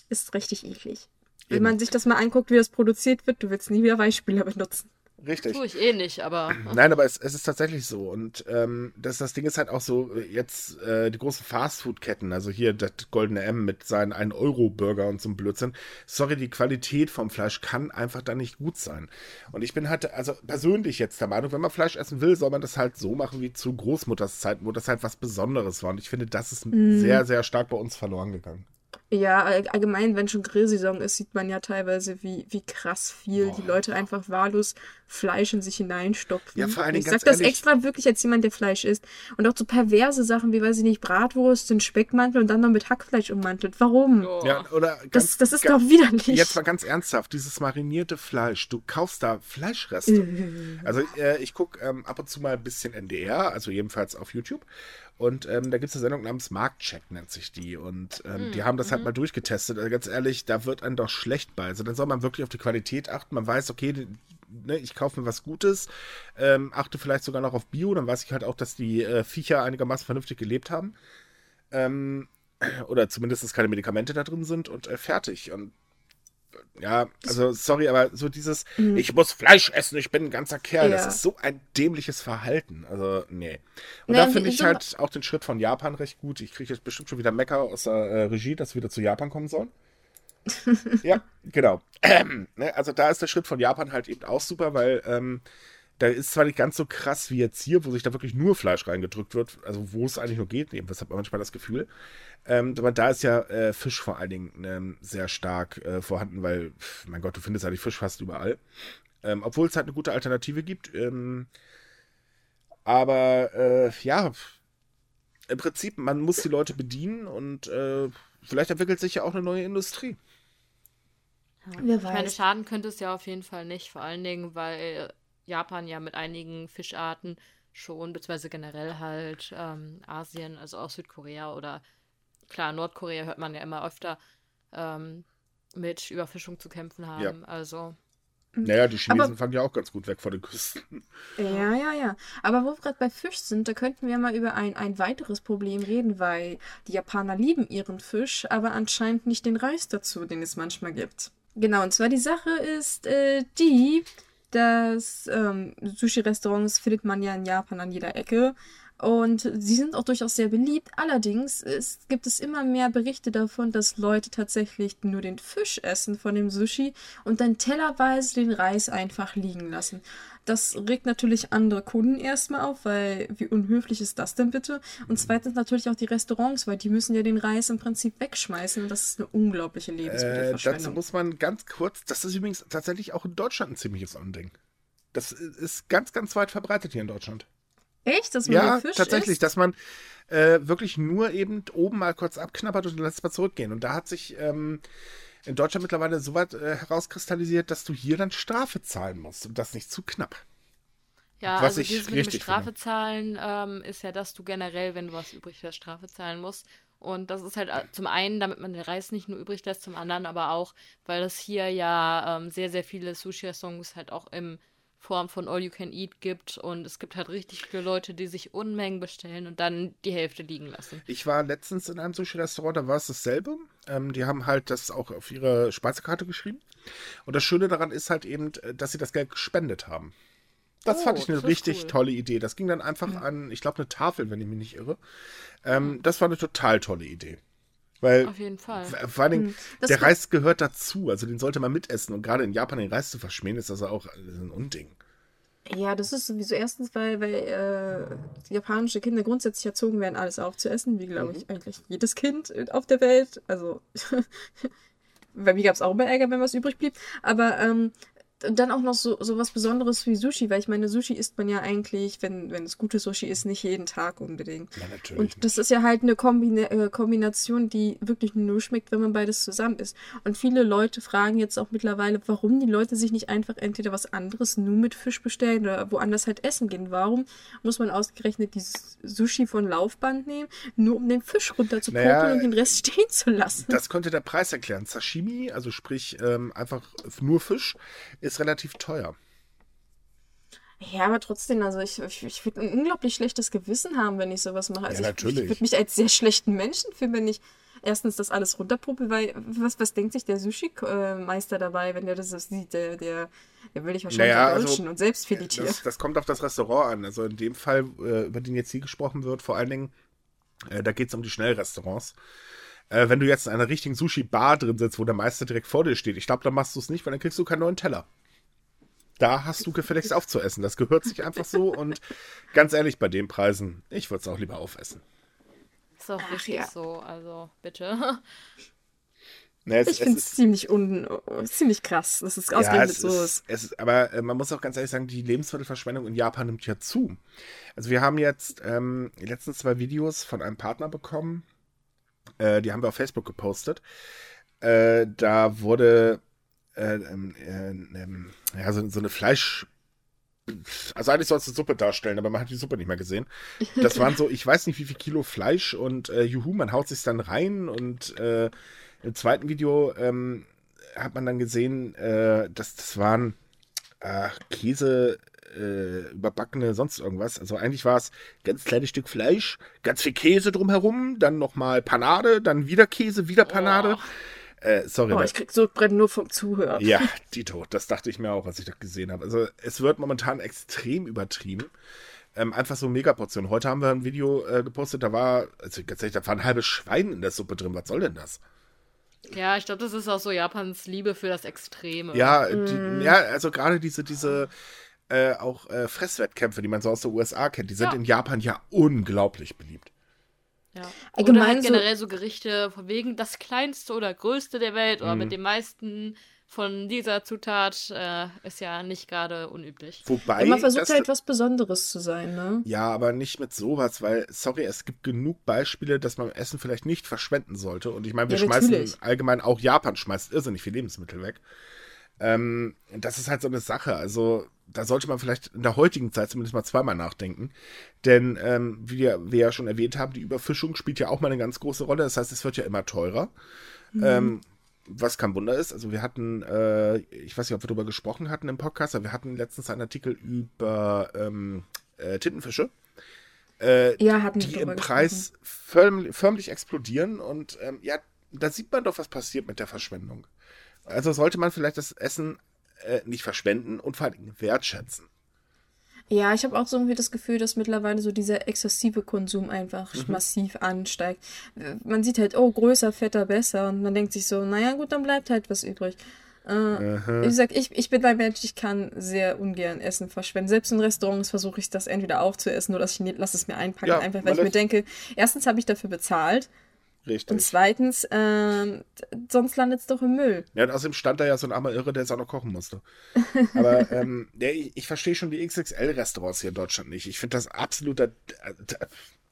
Ist richtig eklig. Wenn man sich das mal anguckt, wie das produziert wird, du willst nie wieder Weichspüler benutzen. Richtig. Tue ich eh nicht, aber. Nein, aber es, es ist tatsächlich so. Und ähm, das, das Ding ist halt auch so, jetzt äh, die großen Fastfood-Ketten, also hier das Goldene M mit seinen 1-Euro-Burger und so einem Blödsinn. Sorry, die Qualität vom Fleisch kann einfach da nicht gut sein. Und ich bin halt, also persönlich jetzt der Meinung, wenn man Fleisch essen will, soll man das halt so machen wie zu Großmutters Zeiten, wo das halt was Besonderes war. Und ich finde, das ist mm. sehr, sehr stark bei uns verloren gegangen. Ja, allgemein, wenn schon Grillsaison ist, sieht man ja teilweise, wie, wie krass viel Boah. die Leute einfach wahllos Fleisch in sich hineinstopfen. Ja, vor allen Dingen Ich sag das ehrlich, extra wirklich als jemand, der Fleisch isst. Und auch so perverse Sachen wie, weiß ich nicht, Bratwurst, den Speckmantel und dann noch mit Hackfleisch ummantelt. Warum? Oh. Ja, oder ganz, das, das ist doch widerlich. Jetzt mal ganz ernsthaft, dieses marinierte Fleisch, du kaufst da Fleischreste. also äh, ich gucke ähm, ab und zu mal ein bisschen NDR, also jedenfalls auf YouTube. Und ähm, da gibt es eine Sendung namens Marktcheck, nennt sich die. Und ähm, mhm. die haben das halt mhm. mal durchgetestet. Also ganz ehrlich, da wird einem doch schlecht bei. Also dann soll man wirklich auf die Qualität achten. Man weiß, okay, ne, ich kaufe mir was Gutes, ähm, achte vielleicht sogar noch auf Bio, dann weiß ich halt auch, dass die äh, Viecher einigermaßen vernünftig gelebt haben. Ähm, oder zumindest, dass keine Medikamente da drin sind und äh, fertig. Und ja, also sorry, aber so dieses, mhm. ich muss Fleisch essen, ich bin ein ganzer Kerl, ja. das ist so ein dämliches Verhalten. Also, nee. Und nee, da finde ich so halt auch den Schritt von Japan recht gut. Ich kriege jetzt bestimmt schon wieder Mecker aus der äh, Regie, dass wir wieder zu Japan kommen sollen. ja, genau. Ähm, ne, also da ist der Schritt von Japan halt eben auch super, weil ähm, da ist zwar nicht ganz so krass wie jetzt hier, wo sich da wirklich nur Fleisch reingedrückt wird, also wo es eigentlich nur geht, das hat man manchmal das Gefühl. Ähm, aber da ist ja äh, Fisch vor allen Dingen ähm, sehr stark äh, vorhanden, weil, mein Gott, du findest eigentlich Fisch fast überall. Ähm, obwohl es halt eine gute Alternative gibt. Ähm, Aber äh, ja, im Prinzip, man muss die Leute bedienen und äh, vielleicht entwickelt sich ja auch eine neue Industrie. Wer weiß. Ich meine, schaden könnte es ja auf jeden Fall nicht, vor allen Dingen, weil Japan ja mit einigen Fischarten schon, beziehungsweise generell halt ähm, Asien, also auch Südkorea oder klar, Nordkorea hört man ja immer öfter ähm, mit Überfischung zu kämpfen haben. Ja. Also. Naja, die Chinesen Aber, fangen ja auch ganz gut weg von den Küsten. Ja, ja, ja. Aber wo wir gerade bei Fisch sind, da könnten wir mal über ein, ein weiteres Problem reden, weil die Japaner lieben ihren Fisch, aber anscheinend nicht den Reis dazu, den es manchmal gibt. Genau, und zwar die Sache ist äh, die, dass ähm, Sushi-Restaurants findet man ja in Japan an jeder Ecke. Und sie sind auch durchaus sehr beliebt. Allerdings ist, gibt es immer mehr Berichte davon, dass Leute tatsächlich nur den Fisch essen von dem Sushi und dann tellerweise den Reis einfach liegen lassen. Das regt natürlich andere Kunden erstmal auf, weil wie unhöflich ist das denn bitte? Und zweitens natürlich auch die Restaurants, weil die müssen ja den Reis im Prinzip wegschmeißen und das ist eine unglaubliche Lebensmittelverschwendung. Äh, dazu muss man ganz kurz, das ist übrigens tatsächlich auch in Deutschland ein ziemliches Andenken. Das ist ganz, ganz weit verbreitet hier in Deutschland. Echt? Dass man ja, Fisch tatsächlich, isst? dass man äh, wirklich nur eben oben mal kurz abknabbert und dann lässt mal zurückgehen. Und da hat sich ähm, in Deutschland mittlerweile so weit äh, herauskristallisiert, dass du hier dann Strafe zahlen musst und das nicht zu knapp. Ja, was also ich dieses mit dem Strafe finde. zahlen ähm, ist ja, dass du generell, wenn du was übrig hast, Strafe zahlen musst. Und das ist halt äh, zum einen, damit man den Reis nicht nur übrig lässt, zum anderen aber auch, weil es hier ja ähm, sehr, sehr viele Sushi-Restaurants halt auch im Form von All You Can Eat gibt und es gibt halt richtig viele Leute, die sich Unmengen bestellen und dann die Hälfte liegen lassen. Ich war letztens in einem Sushi-Restaurant, da war es dasselbe. Ähm, die haben halt das auch auf ihre Speisekarte geschrieben. Und das Schöne daran ist halt eben, äh, dass sie das Geld gespendet haben. Das oh, fand ich eine richtig cool. tolle Idee. Das ging dann einfach mhm. an, ich glaube, eine Tafel, wenn ich mich nicht irre. Ähm. Das war eine total tolle Idee. Weil, Auf jeden Fall. Vor allen Dingen, mhm. der Reis gehört dazu. Also den sollte man mitessen. Und gerade in Japan den Reis zu verschmähen, ist das auch ein Unding. Ja, das ist sowieso erstens, weil, weil äh, japanische Kinder grundsätzlich erzogen werden, alles aufzuessen, wie glaube ich mhm. eigentlich jedes Kind auf der Welt. Also bei mir gab es auch immer Ärger, wenn was übrig blieb. Aber ähm, und dann auch noch so, so was Besonderes wie Sushi, weil ich meine, Sushi isst man ja eigentlich, wenn, wenn es gutes Sushi ist, nicht jeden Tag unbedingt. Ja, natürlich. Und das ist ja halt eine Kombina äh, Kombination, die wirklich nur schmeckt, wenn man beides zusammen isst. Und viele Leute fragen jetzt auch mittlerweile, warum die Leute sich nicht einfach entweder was anderes nur mit Fisch bestellen oder woanders halt essen gehen. Warum muss man ausgerechnet dieses Sushi von Laufband nehmen, nur um den Fisch runter zu naja, und den Rest stehen zu lassen? Das könnte der Preis erklären. Sashimi, also sprich ähm, einfach nur Fisch, ist relativ teuer. Ja, aber trotzdem, also ich, ich, ich würde ein unglaublich schlechtes Gewissen haben, wenn ich sowas mache. Also ja, natürlich. ich, ich würde mich als sehr schlechten Menschen fühlen, wenn ich erstens das alles runterpuppe, weil was, was denkt sich der Sushi-Meister dabei, wenn der das sieht? Der, der, der will ich wahrscheinlich naja, also, und selbst filetieren. Das, das, kommt auf das Restaurant an. Also in dem Fall, äh, über den jetzt hier gesprochen wird, vor allen Dingen, äh, da geht es um die Schnellrestaurants. Äh, wenn du jetzt in einer richtigen Sushi-Bar drin sitzt, wo der Meister direkt vor dir steht, ich glaube, dann machst du es nicht, weil dann kriegst du keinen neuen Teller. Da hast du gefälligst aufzuessen. Das gehört sich einfach so und ganz ehrlich, bei den Preisen, ich würde es auch lieber aufessen. Ist auch richtig ja. so, also bitte. Na, es, ich finde es ziemlich, un, ziemlich krass, dass es ausgerechnet ja, so ist. Es ist. Aber äh, man muss auch ganz ehrlich sagen, die Lebensmittelverschwendung in Japan nimmt ja zu. Also wir haben jetzt ähm, die letzten zwei Videos von einem Partner bekommen, äh, die haben wir auf Facebook gepostet. Äh, da wurde äh, ähm, äh, ähm, ja, so, so, eine Fleisch. Also eigentlich soll es eine Suppe darstellen, aber man hat die Suppe nicht mehr gesehen. Das waren so, ich weiß nicht wie viel Kilo Fleisch und äh, juhu, man haut sich dann rein und äh, im zweiten Video ähm, hat man dann gesehen, äh, dass das waren äh, Käse, äh, überbackene sonst irgendwas. Also eigentlich war es ganz kleines Stück Fleisch, ganz viel Käse drumherum, dann nochmal Panade, dann wieder Käse, wieder Panade. Oh. Äh, sorry. Oh, ich krieg so brennen nur vom Zuhören. Ja, Dito, das dachte ich mir auch, als ich das gesehen habe. Also es wird momentan extrem übertrieben. Ähm, einfach so Megaportionen. Heute haben wir ein Video äh, gepostet, da war, also ganz ehrlich, da war ein halbes Schwein in der Suppe drin. Was soll denn das? Ja, ich glaube, das ist auch so Japans Liebe für das Extreme. Ja, die, mm. ja also gerade diese, diese äh, auch äh, Fresswettkämpfe, die man so aus den USA kennt, die sind ja. in Japan ja unglaublich beliebt. Ja. Allgemein oder halt so- generell so Gerichte von wegen das kleinste oder größte der Welt oder Mhm. mit den meisten von dieser Zutat äh, ist ja nicht gerade unüblich. Wobei. Ja, man versucht das- halt was Besonderes zu sein, ne? Ja, aber nicht mit sowas, weil, sorry, es gibt genug Beispiele, dass man Essen vielleicht nicht verschwenden sollte. Und ich meine, wir Ja, schmeißen natürlich. allgemein, auch Japan schmeißt irrsinnig viel Lebensmittel weg. Ähm, das ist halt so eine Sache. Also, da sollte man vielleicht in der heutigen Zeit zumindest mal zweimal nachdenken. Denn, ähm, wie wir, wir ja schon erwähnt haben, die Überfischung spielt ja auch mal eine ganz große Rolle. Das heißt, es wird ja immer teurer. Ähm, was kein Wunder ist, also wir hatten, äh, ich weiß nicht, ob wir darüber gesprochen hatten im Podcast, aber wir hatten letztens einen Artikel über ähm, äh, Tintenfische, äh, Ja, die im Preis förm förmlich explodieren und ähm, ja, da sieht man doch, was passiert mit der Verschwendung. Also sollte man vielleicht das Essen äh, nicht verschwenden und vor allem wertschätzen. Ja, ich habe auch so irgendwie das Gefühl, dass mittlerweile so dieser exzessive Konsum einfach Mhm. massiv ansteigt. Äh, Man sieht halt, oh, größer, fetter, besser. Und man denkt sich so, naja, gut, dann bleibt halt was übrig. Äh, Wie gesagt, ich, ich bin ein Mensch, ich kann sehr ungern Essen verschwenden. Selbst in Restaurants versuche ich das entweder aufzuessen oder ich ne- lasse es mir einpacken. Ja, einfach, weil ich mir denke, erstens habe ich dafür bezahlt und Richtig. zweitens, ähm, d- sonst landet es doch im Müll. Ja, und außerdem stand da ja so ein armer Irre, der jetzt auch noch kochen musste. Aber ähm, ja, ich, ich verstehe schon die XXL-Restaurants hier in Deutschland nicht. Ich finde das absoluter. Äh,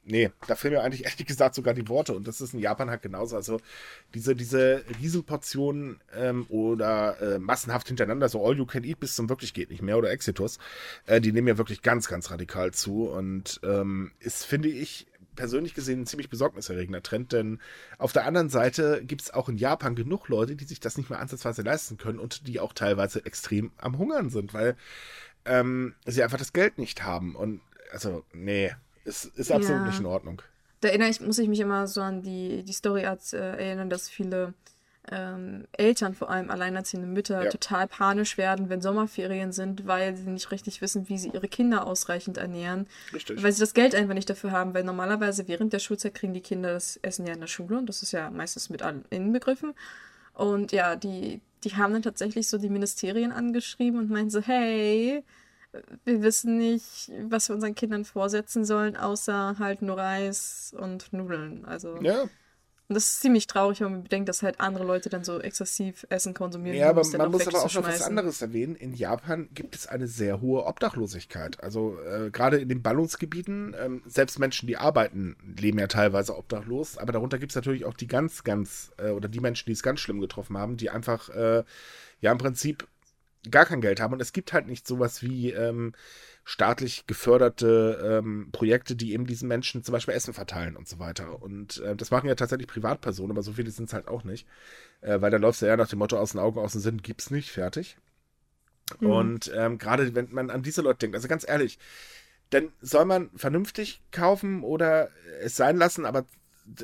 nee, da fehlen mir eigentlich ehrlich gesagt sogar die Worte. Und das ist in Japan halt genauso. Also diese, diese Riesenportionen ähm, oder äh, massenhaft hintereinander, so All You Can Eat bis zum wirklich geht nicht mehr oder Exitus, äh, die nehmen ja wirklich ganz, ganz radikal zu. Und ähm, ist, finde ich, persönlich gesehen ein ziemlich besorgniserregender Trend, denn auf der anderen Seite gibt es auch in Japan genug Leute, die sich das nicht mehr ansatzweise leisten können und die auch teilweise extrem am Hungern sind, weil ähm, sie einfach das Geld nicht haben. Und also, nee, es ist absolut Ja. nicht in Ordnung. Da erinnere ich, muss ich mich immer so an die, die Story äh, erinnern, dass viele ähm, Eltern, vor allem alleinerziehende Mütter, Ja. total panisch werden, wenn Sommerferien sind, weil sie nicht richtig wissen, wie sie ihre Kinder ausreichend ernähren. Richtig. Weil sie das Geld einfach nicht dafür haben, weil normalerweise während der Schulzeit kriegen die Kinder das Essen ja in der Schule und das ist ja meistens mit allen inbegriffen. Und ja, die, die haben dann tatsächlich so die Ministerien angeschrieben und meinen so, hey, wir wissen nicht, was wir unseren Kindern vorsetzen sollen, außer halt nur Reis und Nudeln. Also, ja, und das ist ziemlich traurig, wenn man bedenkt, dass halt andere Leute dann so exzessiv Essen konsumieren. ja aber man muss aber auch noch was anderes erwähnen. In Japan gibt es eine sehr hohe Obdachlosigkeit. Also äh, gerade in den Ballungsgebieten, ähm, selbst Menschen, die arbeiten, leben ja teilweise obdachlos. Aber darunter gibt es natürlich auch die ganz, ganz, äh, oder die Menschen, die es ganz schlimm getroffen haben, die einfach, äh, ja im Prinzip gar kein Geld haben. Und es gibt halt nicht sowas wie ähm, staatlich geförderte ähm, Projekte, die eben diesen Menschen zum Beispiel Essen verteilen und so weiter. Und äh, das machen ja tatsächlich Privatpersonen, aber so viele sind es halt auch nicht. Äh, weil da läuft es ja nach dem Motto aus den Augen, aus dem Sinn, gibt's nicht, fertig. Mhm. Und ähm, gerade wenn man an diese Leute denkt, also ganz ehrlich, dann soll man vernünftig kaufen oder es sein lassen, aber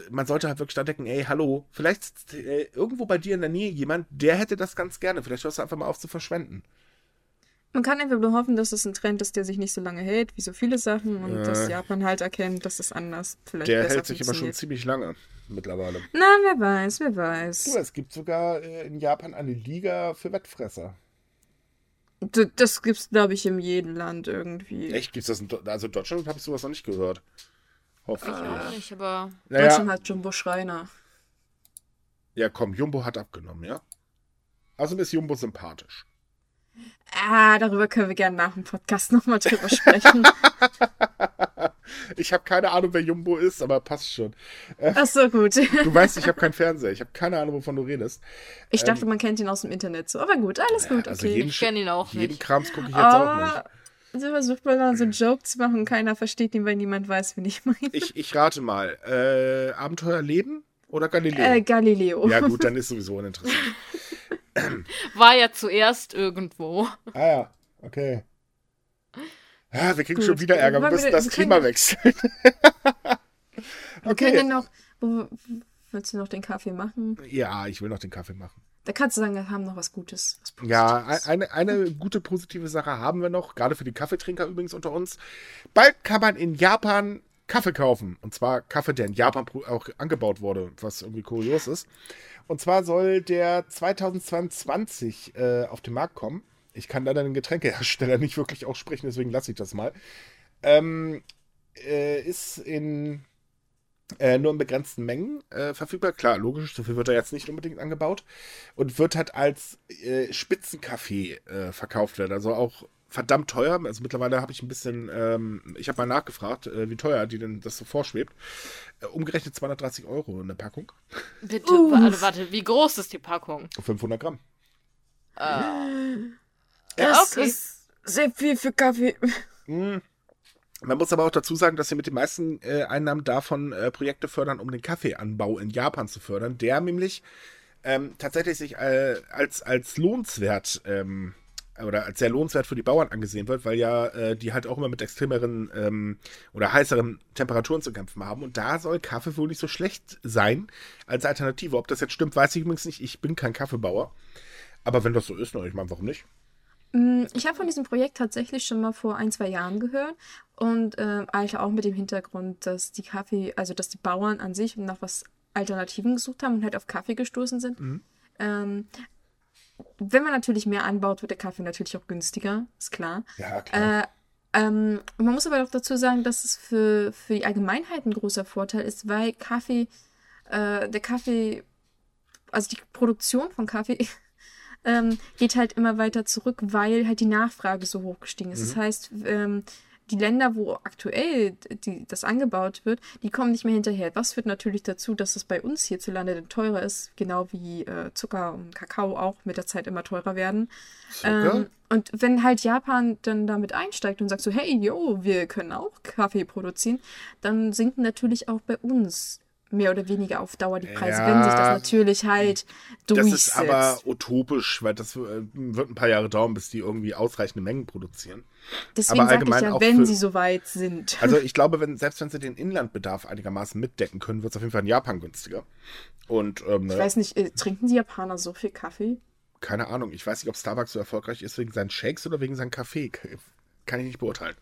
man sollte halt wirklich da denken, ey, hallo, vielleicht äh, irgendwo bei dir in der Nähe jemand, der hätte das ganz gerne. Vielleicht hörst du einfach mal auf zu verschwenden. Man kann einfach nur hoffen, dass es ein Trend ist, der sich nicht so lange hält, wie so viele Sachen, und Ja. dass Japan halt erkennt, dass es anders vielleicht Der hält sich immer schon ziemlich lange mittlerweile. Na, wer weiß, wer Du, weiß. es gibt sogar äh, in Japan eine Liga für Wettfresser. D- Das gibt's, glaube ich, in jedem Land irgendwie. Echt? Gibt's das in Do also in Deutschland habe ich sowas noch nicht gehört. Hoffentlich. Auch nicht, aber naja, Deutschland hat Jumbo Schreiner. ja komm, Jumbo hat abgenommen, ja? Außerdem ist Jumbo sympathisch. Ah, darüber können wir gerne nach dem Podcast nochmal drüber sprechen. Ich habe keine Ahnung, wer Jumbo ist, aber passt schon. Ach so, gut. Du weißt, ich habe keinen Fernseher. Ich habe keine Ahnung, wovon du redest. Ich dachte, man kennt ihn aus dem Internet so. Aber gut, alles gut, Also okay. jeden, Ich kenn ihn auch jeden nicht. Krams gucke ich jetzt auch nicht. Ah, so versucht man dann so einen Joke zu machen keiner versteht ihn, weil niemand weiß, wen ich meine. Ich, ich rate mal. Äh, Abenteuer Leben oder Galileo? Äh, Galileo. ja gut, dann ist sowieso uninteressant. War ja zuerst irgendwo. Ah ja, okay. Ah, wir kriegen Gut. schon wieder Ärger. Wir wir- müssen das wir können- Klima wechseln. Wir können okay. noch. wo- Willst du noch den Kaffee machen? Ja, ich will noch den Kaffee machen. Da kannst du sagen, wir haben noch was Gutes. Was Ja, eine, eine gute positive Sache haben wir noch, gerade für die Kaffeetrinker übrigens unter uns. Bald kann man in Japan Kaffee kaufen. Und zwar Kaffee, der in Japan auch angebaut wurde, was irgendwie kurios ist. Und zwar soll der 2022 äh, auf den Markt kommen. Ich kann leider den Getränkehersteller nicht wirklich aussprechen, deswegen lasse ich das mal. Ähm, äh, ist in Äh, nur in begrenzten Mengen äh, verfügbar. Klar, logisch, viel wird er jetzt nicht unbedingt angebaut. Und wird halt als äh, Spitzenkaffee äh, verkauft werden. Also auch verdammt teuer. Also mittlerweile habe ich ein bisschen, ähm, ich habe mal nachgefragt, äh, wie teuer die denn das so vorschwebt. Äh, umgerechnet 230 Euro eine Packung. Bitte, warte, warte, wie groß ist die Packung? 500 Gramm. Das okay. ist sehr viel für Kaffee. Mm. Man muss aber auch dazu sagen, dass sie mit den meisten äh, Einnahmen davon äh, Projekte fördern, um den Kaffeeanbau in Japan zu fördern, der nämlich ähm, tatsächlich sich äh, als, als lohnenswert ähm, oder als sehr lohnenswert für die Bauern angesehen wird, weil ja äh, die halt auch immer mit extremeren ähm, oder heißeren Temperaturen zu kämpfen haben. Und da soll Kaffee wohl nicht so schlecht sein als Alternative. Ob das jetzt stimmt, weiß ich übrigens nicht. Ich bin kein Kaffeebauer. Aber wenn das so ist, na, ich meine, warum nicht? Mm, Ich habe von diesem Projekt tatsächlich schon mal vor ein, zwei Jahren gehört und ähm, eigentlich auch mit dem Hintergrund, dass die Kaffee, also dass die Bauern an sich nach was Alternativen gesucht haben und halt auf Kaffee gestoßen sind. Ähm, wenn man natürlich mehr anbaut, wird der Kaffee natürlich auch günstiger, ist klar. Ja, klar. Äh, ähm, man muss aber auch dazu sagen, dass es für, für die Allgemeinheit ein großer Vorteil ist, weil Kaffee, äh, der Kaffee, also die Produktion von Kaffee ähm, geht halt immer weiter zurück, weil halt die Nachfrage so hoch gestiegen ist. Das heißt, ähm, die Länder, wo aktuell die, das angebaut wird, die kommen nicht mehr hinterher. Was führt natürlich dazu, dass es bei uns hierzulande dann teurer ist, genau wie äh, Zucker und Kakao auch mit der Zeit immer teurer werden. Ähm, und wenn halt Japan dann damit einsteigt und sagt so, hey, yo, wir können auch Kaffee produzieren, dann sinken natürlich auch bei uns mehr oder weniger auf Dauer die Preise, wenn sich das Ja. natürlich halt Das durchsetzt. ist aber utopisch, weil das äh, wird ein paar Jahre dauern, bis die irgendwie ausreichende Mengen produzieren. Deswegen sage ich ja, wenn für- sie soweit sind. Also ich glaube, wenn, selbst wenn sie den Inlandbedarf einigermaßen mitdecken können, wird es auf jeden Fall in Japan günstiger. Und ähm, Ich weiß nicht, äh, trinken die Japaner so viel Kaffee? keine Ahnung, ich weiß nicht, ob Starbucks so erfolgreich ist wegen seinen Shakes oder wegen seinem Kaffee. Kann ich nicht beurteilen.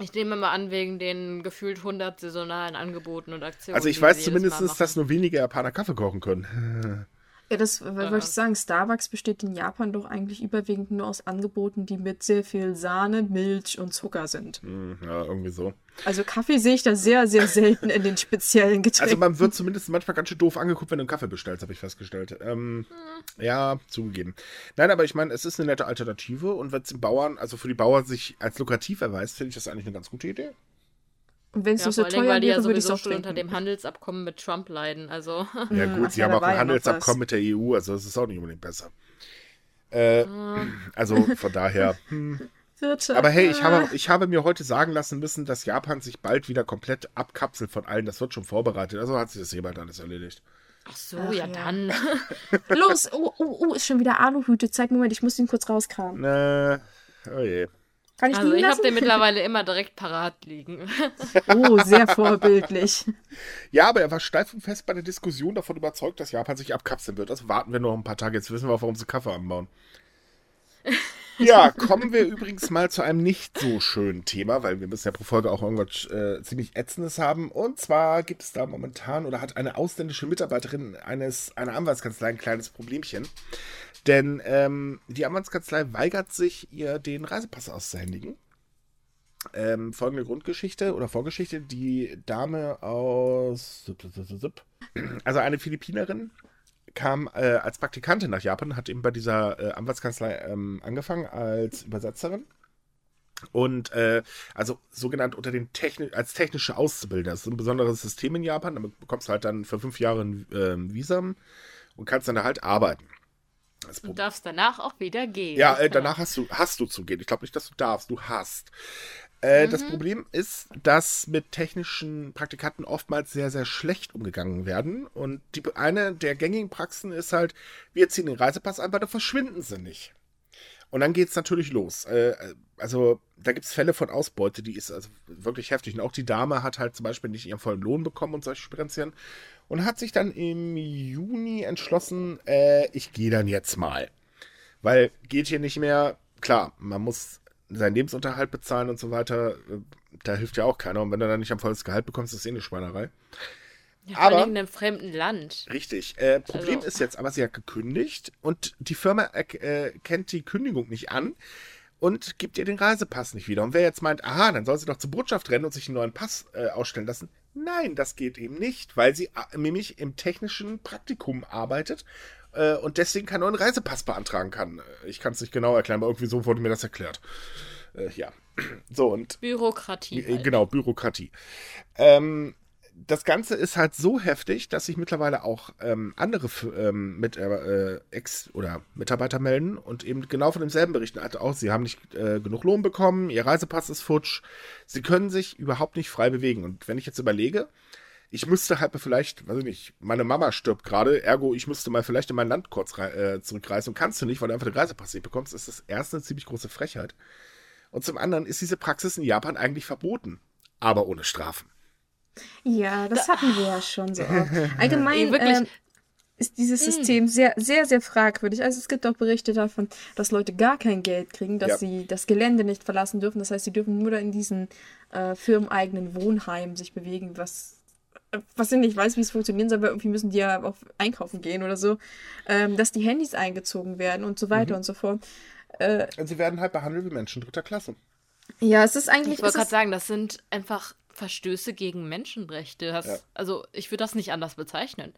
Ich nehme mal an, wegen den gefühlt 100 saisonalen Angeboten und Aktionen. Also ich weiß zumindest, dass nur wenige Japaner Kaffee kochen können. Ja, das w- wollte ich sagen. Starbucks besteht in Japan doch eigentlich überwiegend nur aus Angeboten, die mit sehr viel Sahne, Milch und Zucker sind. Hm, ja, irgendwie so. Also Kaffee sehe ich da sehr, sehr selten in den speziellen Also Getränken. man wird zumindest manchmal ganz schön doof angeguckt, wenn du einen Kaffee bestellst, habe ich festgestellt. Ähm, Ja, zugegeben. Nein, aber ich meine, es ist eine nette Alternative und wenn es den Bauern, also für die Bauern sich als lukrativ erweist, finde ich das eigentlich eine ganz gute Idee. Und wenn es Ja, nicht so teuer weil die ja wäre, würde ich es sowieso auch schon trinken. unter dem Handelsabkommen mit Trump leiden. Also, Ja gut, sie ja, haben auch ein ja Handelsabkommen mit der EU, also das ist auch nicht unbedingt besser. Äh, also von daher. hm. Aber hey, ich habe, ich habe mir heute sagen lassen müssen, dass Japan sich bald wieder komplett abkapselt von allen. Das wird schon vorbereitet. Also hat sich das jemand alles erledigt. ach so, Ach ja, ja. dann. Los, oh, oh, oh, ist schon wieder Aluhüte. Zeig, Moment, ich muss ihn kurz rauskramen. Äh, oh je. Kann ich Also ich habe den mittlerweile immer direkt parat liegen. Oh, sehr vorbildlich. Ja, aber er war steif und fest bei der Diskussion davon überzeugt, dass Japan sich abkapseln wird. Also warten wir noch ein paar Tage. Jetzt wissen wir auch, warum sie Kaffee anbauen. Ja, kommen wir übrigens mal zu einem nicht so schönen Thema, weil wir müssen ja pro Folge auch irgendwas äh, ziemlich Ätzendes haben. Und zwar gibt es da momentan oder hat eine ausländische Mitarbeiterin eines, einer Anwaltskanzlei ein kleines Problemchen. Denn ähm, die Anwaltskanzlei weigert sich, ihr den Reisepass auszuhändigen. Ähm, folgende Grundgeschichte oder Vorgeschichte. Die Dame aus. Also eine Philippinerin kam äh, als Praktikantin nach Japan, hat eben bei dieser äh, Anwaltskanzlei ähm, angefangen als Übersetzerin. Und äh, also sogenannt unter den Techni als technische Auszubildende. Das ist ein besonderes System in Japan. Damit bekommst du halt dann für fünf Jahre ein ähm, Visum und kannst dann da halt arbeiten. Du darfst danach auch wieder gehen. ja, äh, danach hast du, hast du zu gehen. Ich glaube nicht, dass du darfst, du hast. Äh, Das Problem ist, dass mit technischen Praktikanten oftmals sehr, sehr schlecht umgegangen werden. Und die, eine der gängigen Praxen ist halt, wir ziehen den Reisepass ein, aber da verschwinden sie nicht. Und dann geht es natürlich los. Äh, also da gibt es Fälle von Ausbeute, die ist also wirklich heftig. Und auch die Dame hat halt zum Beispiel nicht ihren vollen Lohn bekommen und solche Spirenzien. Und hat sich dann im Juni entschlossen, äh, ich gehe dann jetzt mal. Weil geht hier nicht mehr, klar, man muss seinen Lebensunterhalt bezahlen und so weiter. Da hilft ja auch keiner. Und wenn du dann nicht am volles Gehalt bekommst, ist eh eine Schweinerei. Ja, aber- in einem fremden Land. Richtig. Äh, Problem Also- ist jetzt aber, sie hat gekündigt und die Firma äh, kennt die Kündigung nicht an und gibt ihr den Reisepass nicht wieder. Und wer jetzt meint, aha, dann soll sie doch zur Botschaft rennen und sich einen neuen Pass äh, ausstellen lassen, Nein, das geht eben nicht, weil sie äh, nämlich im technischen Praktikum arbeitet äh, und deswegen keinen neuen Reisepass beantragen kann. Äh, ich kann es nicht genau erklären, aber irgendwie so wurde mir das erklärt. Äh, ja. So und. Bürokratie. Äh, halt. Genau, Bürokratie. Ähm, das Ganze ist halt so heftig, dass sich mittlerweile auch ähm, andere ähm, mit, äh, Ex- oder Mitarbeiter melden und eben genau von demselben berichten. Also auch, sie haben nicht äh, genug Lohn bekommen, ihr Reisepass ist futsch, sie können sich überhaupt nicht frei bewegen. Und wenn ich jetzt überlege, ich müsste halt vielleicht, weiß ich nicht, meine Mama stirbt gerade, ergo ich müsste mal vielleicht in mein Land kurz äh, zurückreisen und kannst du nicht, weil du einfach den Reisepass nicht bekommst, ist das erste eine ziemlich große Frechheit. Und zum anderen ist diese Praxis in Japan eigentlich verboten, aber ohne Strafen. Ja, das hatten wir ja schon so. Allgemein wirklich, ähm, ist dieses hm. System sehr, sehr, sehr fragwürdig. Also es gibt auch Berichte davon, dass Leute gar kein Geld kriegen, dass ja. sie das Gelände nicht verlassen dürfen. Das heißt, sie dürfen nur in diesen äh, firmeneigenen Wohnheimen sich bewegen, was was ich nicht weiß, wie es funktionieren soll, aber irgendwie müssen die ja auch einkaufen gehen oder so, ähm, dass die Handys eingezogen werden und so weiter mhm. und so fort. Äh, und sie werden halt behandelt wie Menschen dritter Klasse. Ja, es ist eigentlich. Ich wollte gerade sagen, das sind einfach Verstöße gegen Menschenrechte. Das, ja. Also, ich würde das nicht anders bezeichnen.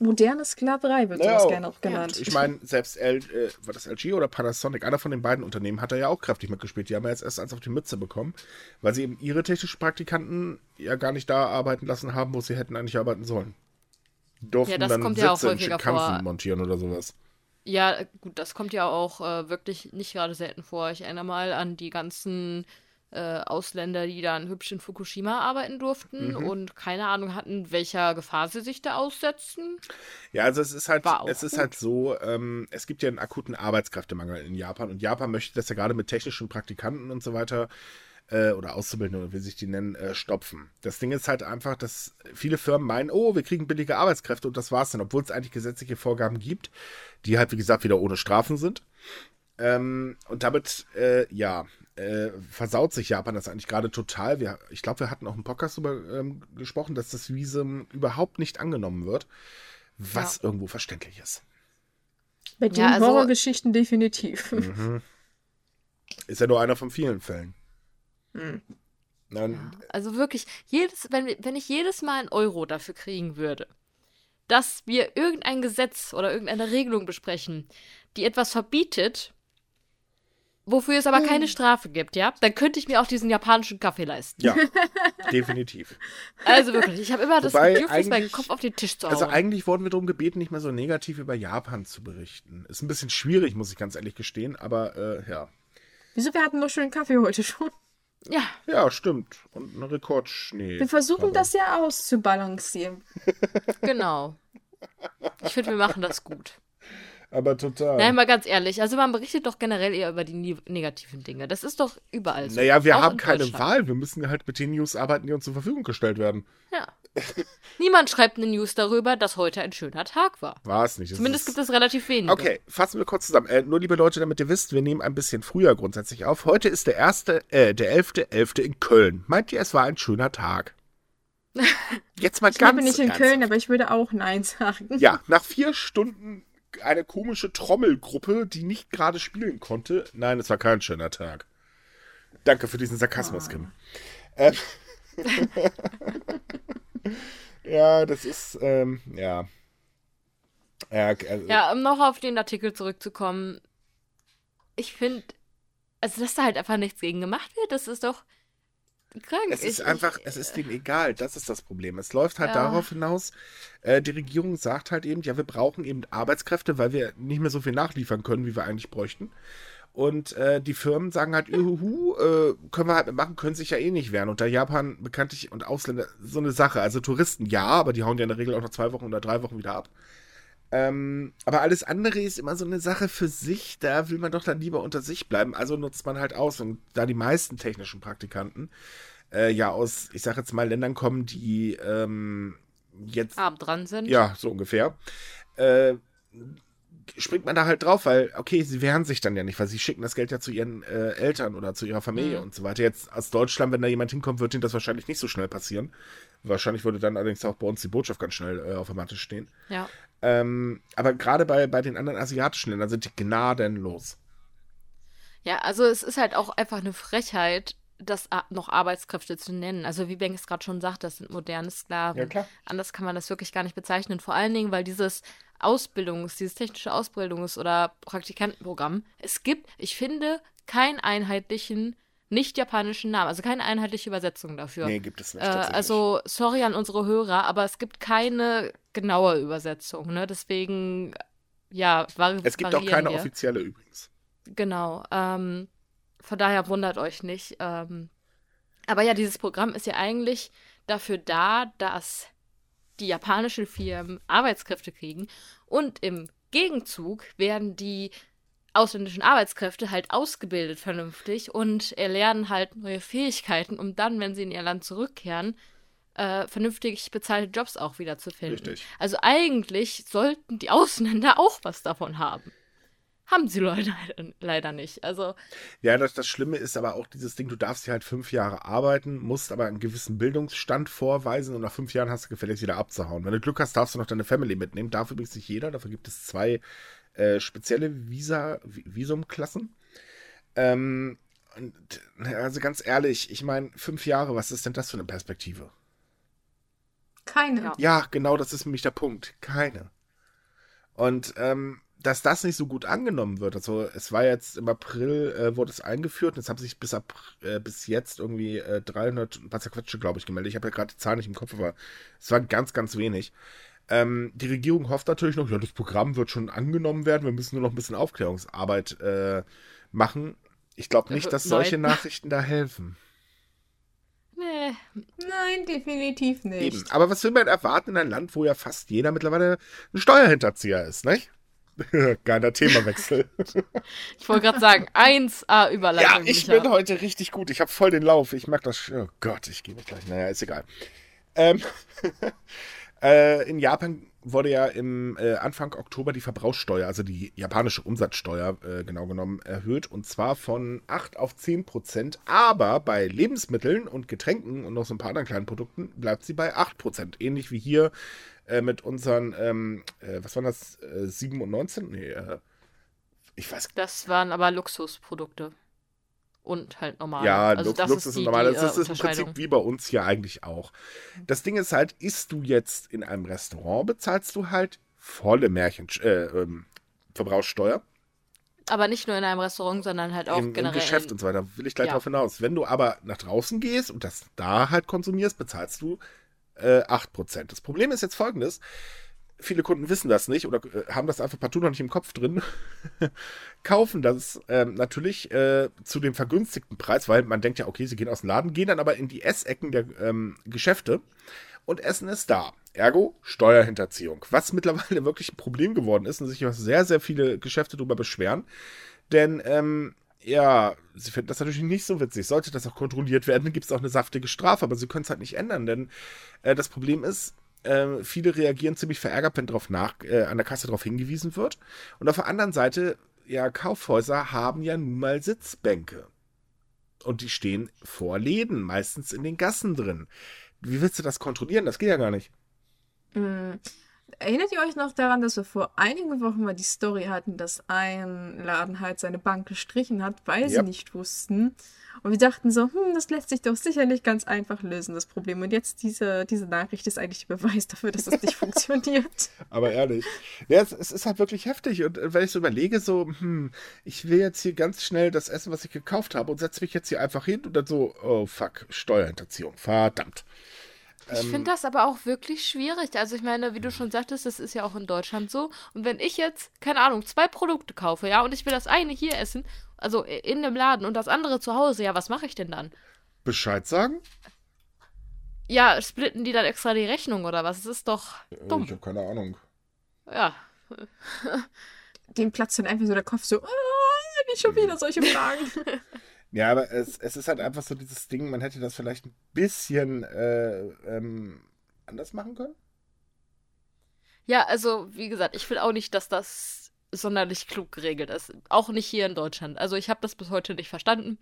Moderne Sklaverei wird naja, sowas gerne auch genannt. Ja, ich meine, selbst L, äh, war das LG oder Panasonic, einer von den beiden Unternehmen hat da ja auch kräftig mitgespielt. Die haben ja jetzt erst eins auf die Mütze bekommen, weil sie eben ihre technischen Praktikanten ja gar nicht da arbeiten lassen haben, wo sie hätten eigentlich arbeiten sollen. Durften ja, das dann kommt Sitze ja auch häufiger vor. montieren oder sowas. Ja, gut, das kommt ja auch äh, wirklich nicht gerade selten vor. Ich erinnere mal an die ganzen äh, Ausländer, die dann hübsch in Fukushima arbeiten durften mhm. und keine Ahnung hatten, welcher Gefahr sie sich da aussetzen. Ja, also es ist halt, es ist halt so, ähm, es gibt ja einen akuten Arbeitskräftemangel in Japan und Japan möchte das ja gerade mit technischen Praktikanten und so weiter äh, oder Auszubildende oder wie sich die nennen, äh, stopfen. Das Ding ist halt einfach, dass viele Firmen meinen, oh, wir kriegen billige Arbeitskräfte und das war's dann, obwohl es eigentlich gesetzliche Vorgaben gibt, die halt, wie gesagt, wieder ohne Strafen sind. Ähm, und damit, äh, ja, äh, versaut sich Japan das eigentlich gerade total. Wir, ich glaube, wir hatten auch im Podcast darüber ähm, gesprochen, dass das Visum überhaupt nicht angenommen wird, was ja. irgendwo verständlich ist. Bei den ja, also, Horrorgeschichten definitiv. Mhm. Ist ja nur einer von vielen Fällen. Mhm. Ja, also wirklich, jedes, wenn, wenn ich jedes Mal einen Euro dafür kriegen würde, dass wir irgendein Gesetz oder irgendeine Regelung besprechen, die etwas verbietet, wofür es aber keine hm. Strafe gibt, ja, dann könnte ich mir auch diesen japanischen Kaffee leisten. Ja, definitiv. Also wirklich, ich habe immer das Wobei Bedürfnis, meinen Kopf auf den Tisch zu also hauen. Also eigentlich wurden wir darum gebeten, nicht mehr so negativ über Japan zu berichten. Ist ein bisschen schwierig, muss ich ganz ehrlich gestehen, aber äh, ja. Wieso, wir hatten doch schon einen Kaffee heute schon. Ja. Ja, stimmt. Und einen Rekordschnee. Wir versuchen das ja auszubalancieren. genau. Ich finde, wir machen das gut. Aber total. Nein, mal ganz ehrlich. Also man berichtet doch generell eher über die negativen Dinge. Das ist doch überall so. Naja, wir haben keine Wahl. Wir müssen halt mit den News arbeiten, die uns zur Verfügung gestellt werden. Ja. Niemand schreibt eine News darüber, dass heute ein schöner Tag war. War es nicht. Zumindest gibt es relativ wenige. Okay, fassen wir kurz zusammen. Äh, nur liebe Leute, damit ihr wisst, wir nehmen ein bisschen früher grundsätzlich auf. Heute ist der erste, äh, der 11.11. .11. in Köln. Meint ihr, es war ein schöner Tag? Jetzt mal ich ganz. Ich bin nicht in Köln, aber ich würde auch Nein sagen. Ja, nach vier Stunden eine komische Trommelgruppe, die nicht gerade spielen konnte. Nein, es war kein schöner Tag. Danke für diesen Sarkasmus, oh. Kim. Äh, ja, das ist, ähm, ja. Ja, also, ja, um noch auf den Artikel zurückzukommen. Ich finde, also dass da halt einfach nichts gegen gemacht wird, das ist doch krank. Es ist ich, einfach, ich, es ist denen egal, das ist das Problem. Es läuft halt ja. darauf hinaus, äh, die Regierung sagt halt eben, ja, wir brauchen eben Arbeitskräfte, weil wir nicht mehr so viel nachliefern können, wie wir eigentlich bräuchten. Und äh, die Firmen sagen halt, uhuhu, äh, können wir halt machen, können sich ja eh nicht wehren. Und da Japan bekanntlich und Ausländer so eine Sache. Also Touristen ja, aber die hauen ja in der Regel auch nach zwei Wochen oder drei Wochen wieder ab. Ähm, aber alles andere ist immer so eine Sache für sich. Da will man doch dann lieber unter sich bleiben. Also nutzt man halt aus. Und da die meisten technischen Praktikanten äh, ja aus, ich sag jetzt mal, Ländern kommen, die ähm, jetzt. Arm dran sind. Ja, so ungefähr. Äh, springt man da halt drauf, weil, okay, sie wehren sich dann ja nicht, weil sie schicken das Geld ja zu ihren äh, Eltern oder zu ihrer Familie mhm. und so weiter. Jetzt aus Deutschland, wenn da jemand hinkommt, wird ihnen das wahrscheinlich nicht so schnell passieren. Wahrscheinlich würde dann allerdings auch bei uns die Botschaft ganz schnell äh, auf der Matte stehen. Ja. Ähm, aber gerade bei, bei den anderen asiatischen Ländern sind die gnadenlos. Ja, also es ist halt auch einfach eine Frechheit, das noch Arbeitskräfte zu nennen. Also wie Ben es gerade schon sagt, das sind moderne Sklaven. Ja. Anders kann man das wirklich gar nicht bezeichnen. Vor allen Dingen, weil dieses Ausbildungs-, dieses technische Ausbildungs- oder Praktikantenprogramm, es gibt, ich finde, keinen einheitlichen nicht-japanischen Namen, also keine einheitliche Übersetzung dafür. Nee, gibt es nicht. Äh, also, sorry an unsere Hörer, aber es gibt keine genaue Übersetzung, ne? Deswegen, ja, vari Es gibt auch keine wir. offizielle übrigens. Genau. Ähm, von daher wundert euch nicht. Ähm, aber ja, dieses Programm ist ja eigentlich dafür da, dass die japanischen Firmen Arbeitskräfte kriegen und im Gegenzug werden die ausländischen Arbeitskräfte halt ausgebildet vernünftig und erlernen halt neue Fähigkeiten, um dann, wenn sie in ihr Land zurückkehren, äh, vernünftig bezahlte Jobs auch wieder zu finden. Richtig. Also eigentlich sollten die Ausländer auch was davon haben. Haben sie leider, leider nicht. Also. Ja, das, das Schlimme ist aber auch dieses Ding, du darfst hier halt fünf Jahre arbeiten, musst aber einen gewissen Bildungsstand vorweisen und nach fünf Jahren hast du gefälligst wieder abzuhauen. Wenn du Glück hast, darfst du noch deine Family mitnehmen. Darf übrigens nicht jeder, dafür gibt es zwei äh, spezielle Visa, Visumklassen. Ähm, und, also ganz ehrlich, ich meine, fünf Jahre, was ist denn das für eine Perspektive? Keine. Ja. Ja, genau, das ist nämlich der Punkt. Keine. Und ähm, dass das nicht so gut angenommen wird. Also es war jetzt im April, äh, wurde es eingeführt und es haben sich bis, ab, äh, bis jetzt irgendwie äh, 300, was zerquetsche, glaube ich, gemeldet. Ich habe ja gerade die Zahlen nicht im Kopf, aber es war ganz, ganz wenig. Ähm, die Regierung hofft natürlich noch, ja, das Programm wird schon angenommen werden, wir müssen nur noch ein bisschen Aufklärungsarbeit äh, machen. Ich glaube nicht, dass solche. Nachrichten da helfen. Nein, definitiv nicht. Eben. Aber was will man erwarten in einem Land, wo ja fast jeder mittlerweile ein Steuerhinterzieher ist, nicht? Geiler Themawechsel. Ich wollte gerade sagen, 1A Überleitung. ja, ich Micha. bin heute richtig gut. Ich habe voll den Lauf. Ich merke das. Oh Gott, ich gehe nicht gleich. Naja, ist egal. Ähm, äh, in Japan wurde ja im äh, Anfang Oktober die Verbrauchssteuer, also die japanische Umsatzsteuer äh, genau genommen, erhöht. Und zwar von 8 auf 10 Prozent. Aber bei Lebensmitteln und Getränken und noch so ein paar anderen kleinen Produkten bleibt sie bei 8 Prozent. Ähnlich wie hier äh, mit unseren, ähm, äh, was waren das, äh, 7 und 19? Nee, äh, ich weiß Das waren aber Luxusprodukte. Und halt normal. Ja, also Lux- das Luxus ist und die, normal. die, Das äh, ist im Unterscheidung. Prinzip wie bei uns hier eigentlich auch. Das Ding ist halt, isst du jetzt in einem Restaurant, bezahlst du halt volle Märchen, äh, ähm, Verbrauchssteuer Aber nicht nur in einem Restaurant, sondern halt auch im, im generell. Geschäft und so weiter. Will ich gleich Ja. drauf hinaus. Wenn du aber nach draußen gehst und das da halt konsumierst, bezahlst du äh, 8%. Das Problem ist jetzt folgendes. Viele Kunden wissen das nicht oder äh, haben das einfach partout noch nicht im Kopf drin, kaufen das ähm, natürlich äh, zu dem vergünstigten Preis, weil man denkt ja, okay, sie gehen aus dem Laden, gehen dann aber in die Essecken der ähm, Geschäfte und essen es da. Ergo Steuerhinterziehung, was mittlerweile wirklich ein Problem geworden ist und sich sehr, sehr viele Geschäfte darüber beschweren. Denn, ähm, ja, sie finden das natürlich nicht so witzig. Sollte das auch kontrolliert werden, dann gibt es auch eine saftige Strafe, aber sie können es halt nicht ändern, denn äh, das Problem ist, äh, viele reagieren ziemlich verärgert, wenn darauf nach, äh, an der Kasse darauf hingewiesen wird. Und auf der anderen Seite, ja, Kaufhäuser haben ja nun mal Sitzbänke. Und die stehen vor Läden, meistens in den Gassen drin. Wie willst du das kontrollieren? Das geht ja gar nicht. Mm. Erinnert ihr euch noch daran, dass wir vor einigen Wochen mal die Story hatten, dass ein Laden halt seine Bank gestrichen hat, weil sie Yep. nicht wussten? Und wir dachten so, hm, das lässt sich doch sicherlich ganz einfach lösen, das Problem. Und jetzt diese, diese Nachricht ist eigentlich der Beweis dafür, dass das nicht funktioniert. Aber ehrlich. Ja, es, es ist halt wirklich heftig. Und äh, wenn ich so überlege, so, hm, ich will jetzt hier ganz schnell das Essen, was ich gekauft habe, und setze mich jetzt hier einfach hin und dann so, oh fuck, Steuerhinterziehung. Verdammt. Ich Ähm, finde das aber auch wirklich schwierig. Also ich meine, wie du schon sagtest, das ist ja auch in Deutschland so. Und wenn ich jetzt, keine Ahnung, zwei Produkte kaufe, ja, und ich will das eine hier essen, also in dem Laden und das andere zu Hause, ja, was mache ich denn dann? Bescheid sagen? Ja, splitten die dann extra die Rechnung oder was? Es ist doch dumm. Ich habe keine Ahnung. Ja. Dem platzt dann einfach so der Kopf so, ah, nicht schon wieder solche Fragen. Ja, aber es, es ist halt einfach so dieses Ding, man hätte das vielleicht ein bisschen äh, ähm, anders machen können. Ja, also, wie gesagt, ich will auch nicht, dass das sonderlich klug geregelt ist. Auch nicht hier in Deutschland. Also, ich habe das bis heute nicht verstanden.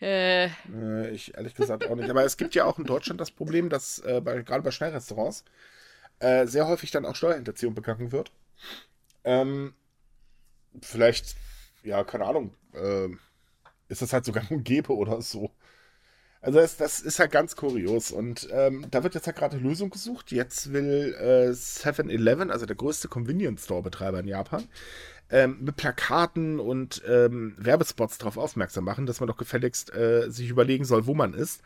Äh, Äh, ich ehrlich gesagt auch nicht. Aber es gibt ja auch in Deutschland das Problem, dass äh, bei, gerade bei Schnellrestaurants äh, sehr häufig dann auch Steuerhinterziehung begangen wird. Ähm, vielleicht, ja, keine Ahnung, äh, ist das halt sogar ein Gebe oder so. Also das, das ist halt ganz kurios. Und ähm, da wird jetzt halt gerade eine Lösung gesucht. Jetzt will äh, 7-Eleven, also der größte Convenience Store-Betreiber in Japan, ähm, mit Plakaten und ähm, Werbespots darauf aufmerksam machen, dass man doch gefälligst äh, sich überlegen soll, wo man ist.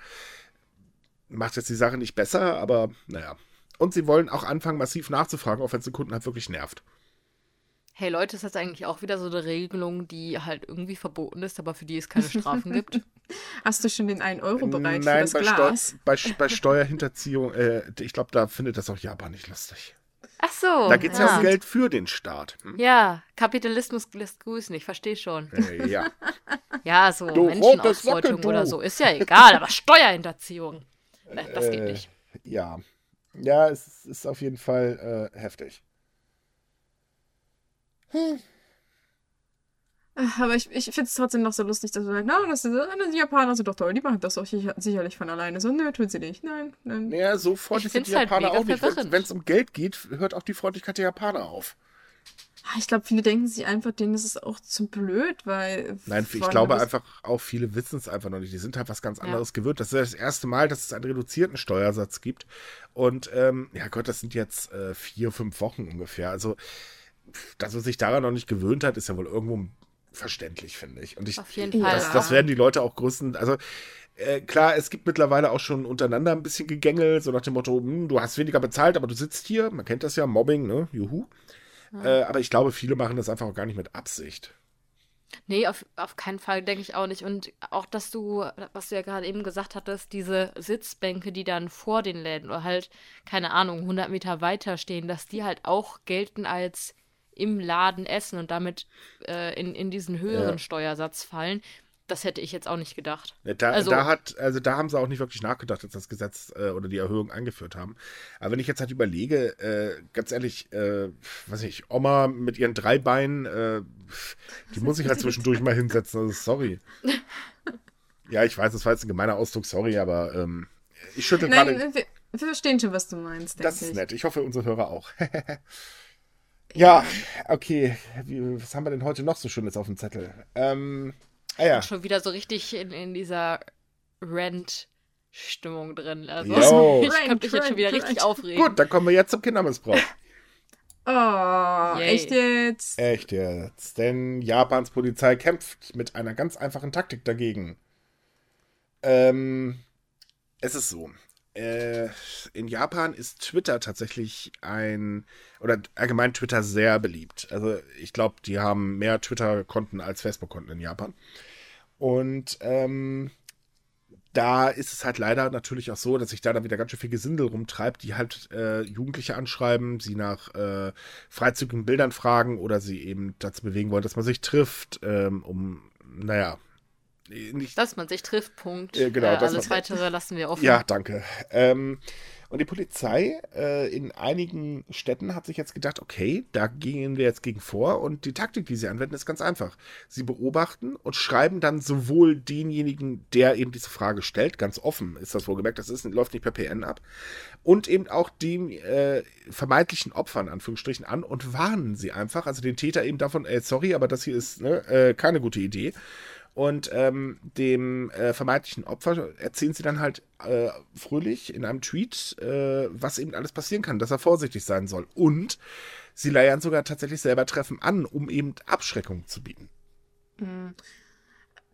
Macht jetzt die Sache nicht besser, aber naja. Und sie wollen auch anfangen, massiv nachzufragen, auch wenn es den Kunden halt wirklich nervt. Hey Leute, ist das eigentlich auch wieder so eine Regelung, die halt irgendwie verboten ist, aber für die es keine Strafen gibt? Hast du schon den 1-Euro-Bereich Nein, für das bei, Glas? Steu bei, bei Steuerhinterziehung, äh, ich glaube, da findet das auch Japan nicht lustig. Ach so. Da geht es ja ja um Geld für den Staat. Hm? Ja, Kapitalismus lässt grüßen, ich verstehe schon. Äh, ja. Ja, so Du Menschenausbeutung Sockel, du. oder so, ist ja egal, aber Steuerhinterziehung. Das geht Äh, nicht. Ja. Ja, es ist auf jeden Fall äh, heftig. Aber ich, ich finde es trotzdem noch so lustig, dass du sagst, na, das ist, die Japaner sind doch toll, die machen das doch sicher, sicherlich von alleine. So, nö, tun sie nicht. Nein, nein. Naja, so freundlich sind die halt Japaner auch nicht. Wenn es um Geld geht, hört auch die Freundlichkeit der Japaner auf. Ah, Ich glaube, viele denken sich einfach, denen ist es auch zu blöd, weil. Nein, ich glaube einfach, auch viele wissen es einfach noch nicht. Die sind halt was ganz Ja. anderes gewöhnt. Das ist das erste Mal, dass es einen reduzierten Steuersatz gibt. Und ähm, ja Gott, das sind jetzt äh, vier, fünf Wochen ungefähr. Also, dass man sich daran noch nicht gewöhnt hat, ist ja wohl irgendwo verständlich, finde ich. Und ich, Auf jeden Fall. das, das werden die Leute auch größten. Also, äh, klar, es gibt mittlerweile auch schon untereinander ein bisschen Gegängel, so nach dem Motto, hm, du hast weniger bezahlt, aber du sitzt hier. Man kennt das ja, Mobbing, ne? Juhu. Äh, aber ich glaube, viele machen das einfach auch gar nicht mit Absicht. Nee, auf, auf keinen Fall, denke ich auch nicht. Und auch, dass du, was du ja gerade eben gesagt hattest, diese Sitzbänke, die dann vor den Läden oder halt, keine Ahnung, 100 Meter weiter stehen, dass die halt auch gelten als im Laden essen und damit äh, in, in diesen höheren Ja. Steuersatz fallen. Das hätte ich jetzt auch nicht gedacht. Da, Also- da hat, also da haben sie auch nicht wirklich nachgedacht, als das Gesetz äh, oder die Erhöhung eingeführt haben. Aber wenn ich jetzt halt überlege, äh, ganz ehrlich, äh, weiß ich, Oma mit ihren drei Beinen, äh, die muss ich halt zwischendurch mal hinsetzen. Also sorry. Ja, ich weiß, das war jetzt ein gemeiner Ausdruck, sorry, aber ähm, ich schüttel Nein, gerade. wir, wir verstehen schon, was du meinst. Das denke ist ich. nett. Ich hoffe, unsere Hörer auch. ja, okay. Wie, was haben wir denn heute noch so Schönes auf dem Zettel? Ähm, ah ja. Schon wieder so richtig in, in dieser Rent-Stimmung drin. Also, Yo. ich könnte mich jetzt schon wieder Rent, richtig Rent. aufregen. Gut, dann kommen wir jetzt zum Kindermissbrauch. Oh, Yay. echt jetzt? Echt jetzt. Denn Japans Polizei kämpft mit einer ganz einfachen Taktik dagegen. Ähm, es ist so. Äh, in Japan ist Twitter tatsächlich ein, oder allgemein Twitter sehr beliebt. Also ich glaube, die haben mehr Twitter-Konten als Facebook-Konten in Japan. Und ähm, da ist es halt leider natürlich auch so, dass sich da dann wieder ganz schön viel Gesindel rumtreibt, die halt äh, Jugendliche anschreiben, sie nach äh, freizügigen Bildern fragen oder sie eben dazu bewegen wollen, dass man sich trifft, ähm, um, naja, nicht Dass man sich trifft, Punkt. Ja, genau, äh, alles weitere lassen wir offen. Ja, danke. Ähm, und die Polizei äh, in einigen Städten hat sich jetzt gedacht, okay, da gehen wir jetzt gegen vor. Und die Taktik, die sie anwenden, ist ganz einfach. Sie beobachten und schreiben dann sowohl denjenigen, der eben diese Frage stellt, ganz offen ist das wohlgemerkt, das ist, läuft nicht per PN ab, und eben auch dem äh, vermeintlichen Opfern, Anführungsstrichen, an und warnen sie einfach, also den Täter eben davon, ey, sorry, aber das hier ist ne, äh, keine gute Idee. Und ähm, dem äh, vermeintlichen Opfer erzählen sie dann halt äh, fröhlich in einem Tweet, äh, was eben alles passieren kann, dass er vorsichtig sein soll. Und sie leiern sogar tatsächlich selber Treffen an, um eben Abschreckung zu bieten.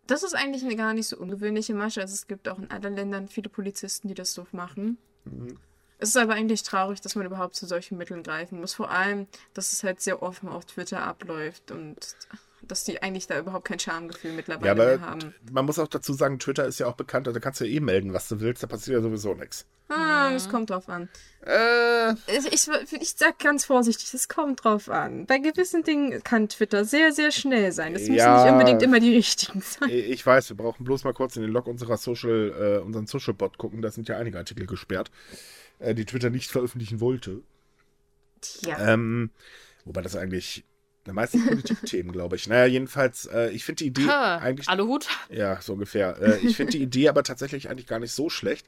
Das ist eigentlich eine gar nicht so ungewöhnliche Masche. Also es gibt auch in anderen Ländern viele Polizisten, die das so machen. Es ist aber eigentlich traurig, dass man überhaupt zu solchen Mitteln greifen muss. Vor allem, dass es halt sehr offen auf Twitter abläuft und dass die eigentlich da überhaupt kein Schamgefühl Ja, mittlerweile aber mehr haben. man muss auch dazu sagen, Twitter ist ja auch bekannt, da kannst du ja eh melden, was du willst, da passiert ja sowieso nichts. Ah, es kommt drauf an. Äh, Ich, ich, sag ganz vorsichtig, es kommt drauf an. Bei gewissen Dingen kann Twitter sehr, sehr schnell sein. Es müssen Ja. nicht unbedingt immer die richtigen sein. ich weiß, wir brauchen bloß mal kurz in den Log unserer Social, äh, unseren Social-Bot gucken, da sind ja einige Artikel gesperrt, äh, die Twitter nicht veröffentlichen wollte. Tja. Ähm, wobei das eigentlich na, meistens Politikthemen, glaube ich. Naja, jedenfalls, äh, ich finde die Idee Ha, eigentlich. Aluhut? Ja, so ungefähr. Äh, ich finde die Idee aber tatsächlich eigentlich gar nicht so schlecht.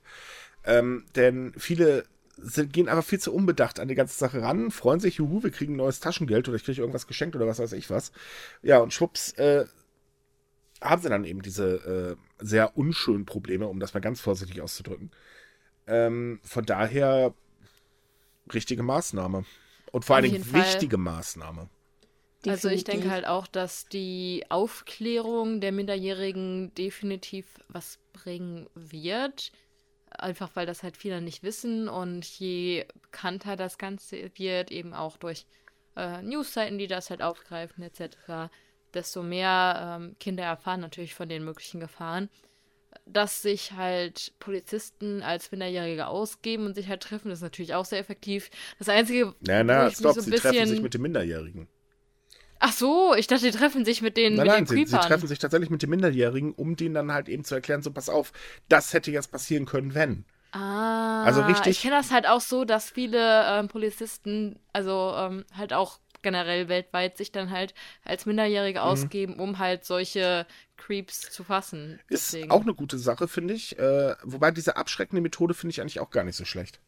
Ähm, denn viele sind, gehen einfach viel zu unbedacht an die ganze Sache ran, freuen sich, juhu, wir kriegen neues Taschengeld oder ich kriege irgendwas geschenkt oder was weiß ich was. Ja, und schwupps, äh, haben sie dann eben diese äh, sehr unschönen Probleme, um das mal ganz vorsichtig auszudrücken. Ähm, von daher richtige Maßnahme. Und vor allen Dingen wichtige Maßnahme. Also ich denke halt auch, dass die Aufklärung der Minderjährigen definitiv was bringen wird. Einfach weil das halt viele nicht wissen und je bekannter das Ganze wird, eben auch durch äh, Newsseiten, die das halt aufgreifen etc., desto mehr ähm, Kinder erfahren natürlich von den möglichen Gefahren, dass sich halt Polizisten als Minderjährige ausgeben und sich halt treffen, ist natürlich auch sehr effektiv. Das Einzige, na, na, stopp, so sie bisschen... treffen sich mit den Minderjährigen. Ach so, ich dachte, die treffen sich mit den, nein, mit nein, den sie, sie, treffen sich tatsächlich mit den Minderjährigen, um denen dann halt eben zu erklären, so pass auf, das hätte jetzt passieren können, wenn. Ah, also richtig. Ich kenne das halt auch so, dass viele ähm, Polizisten, also ähm, halt auch generell weltweit sich dann halt als Minderjährige mhm. ausgeben, um halt solche Creeps zu fassen. Deswegen. Ist auch eine gute Sache, finde ich. Äh, wobei diese abschreckende Methode finde ich eigentlich auch gar nicht so schlecht.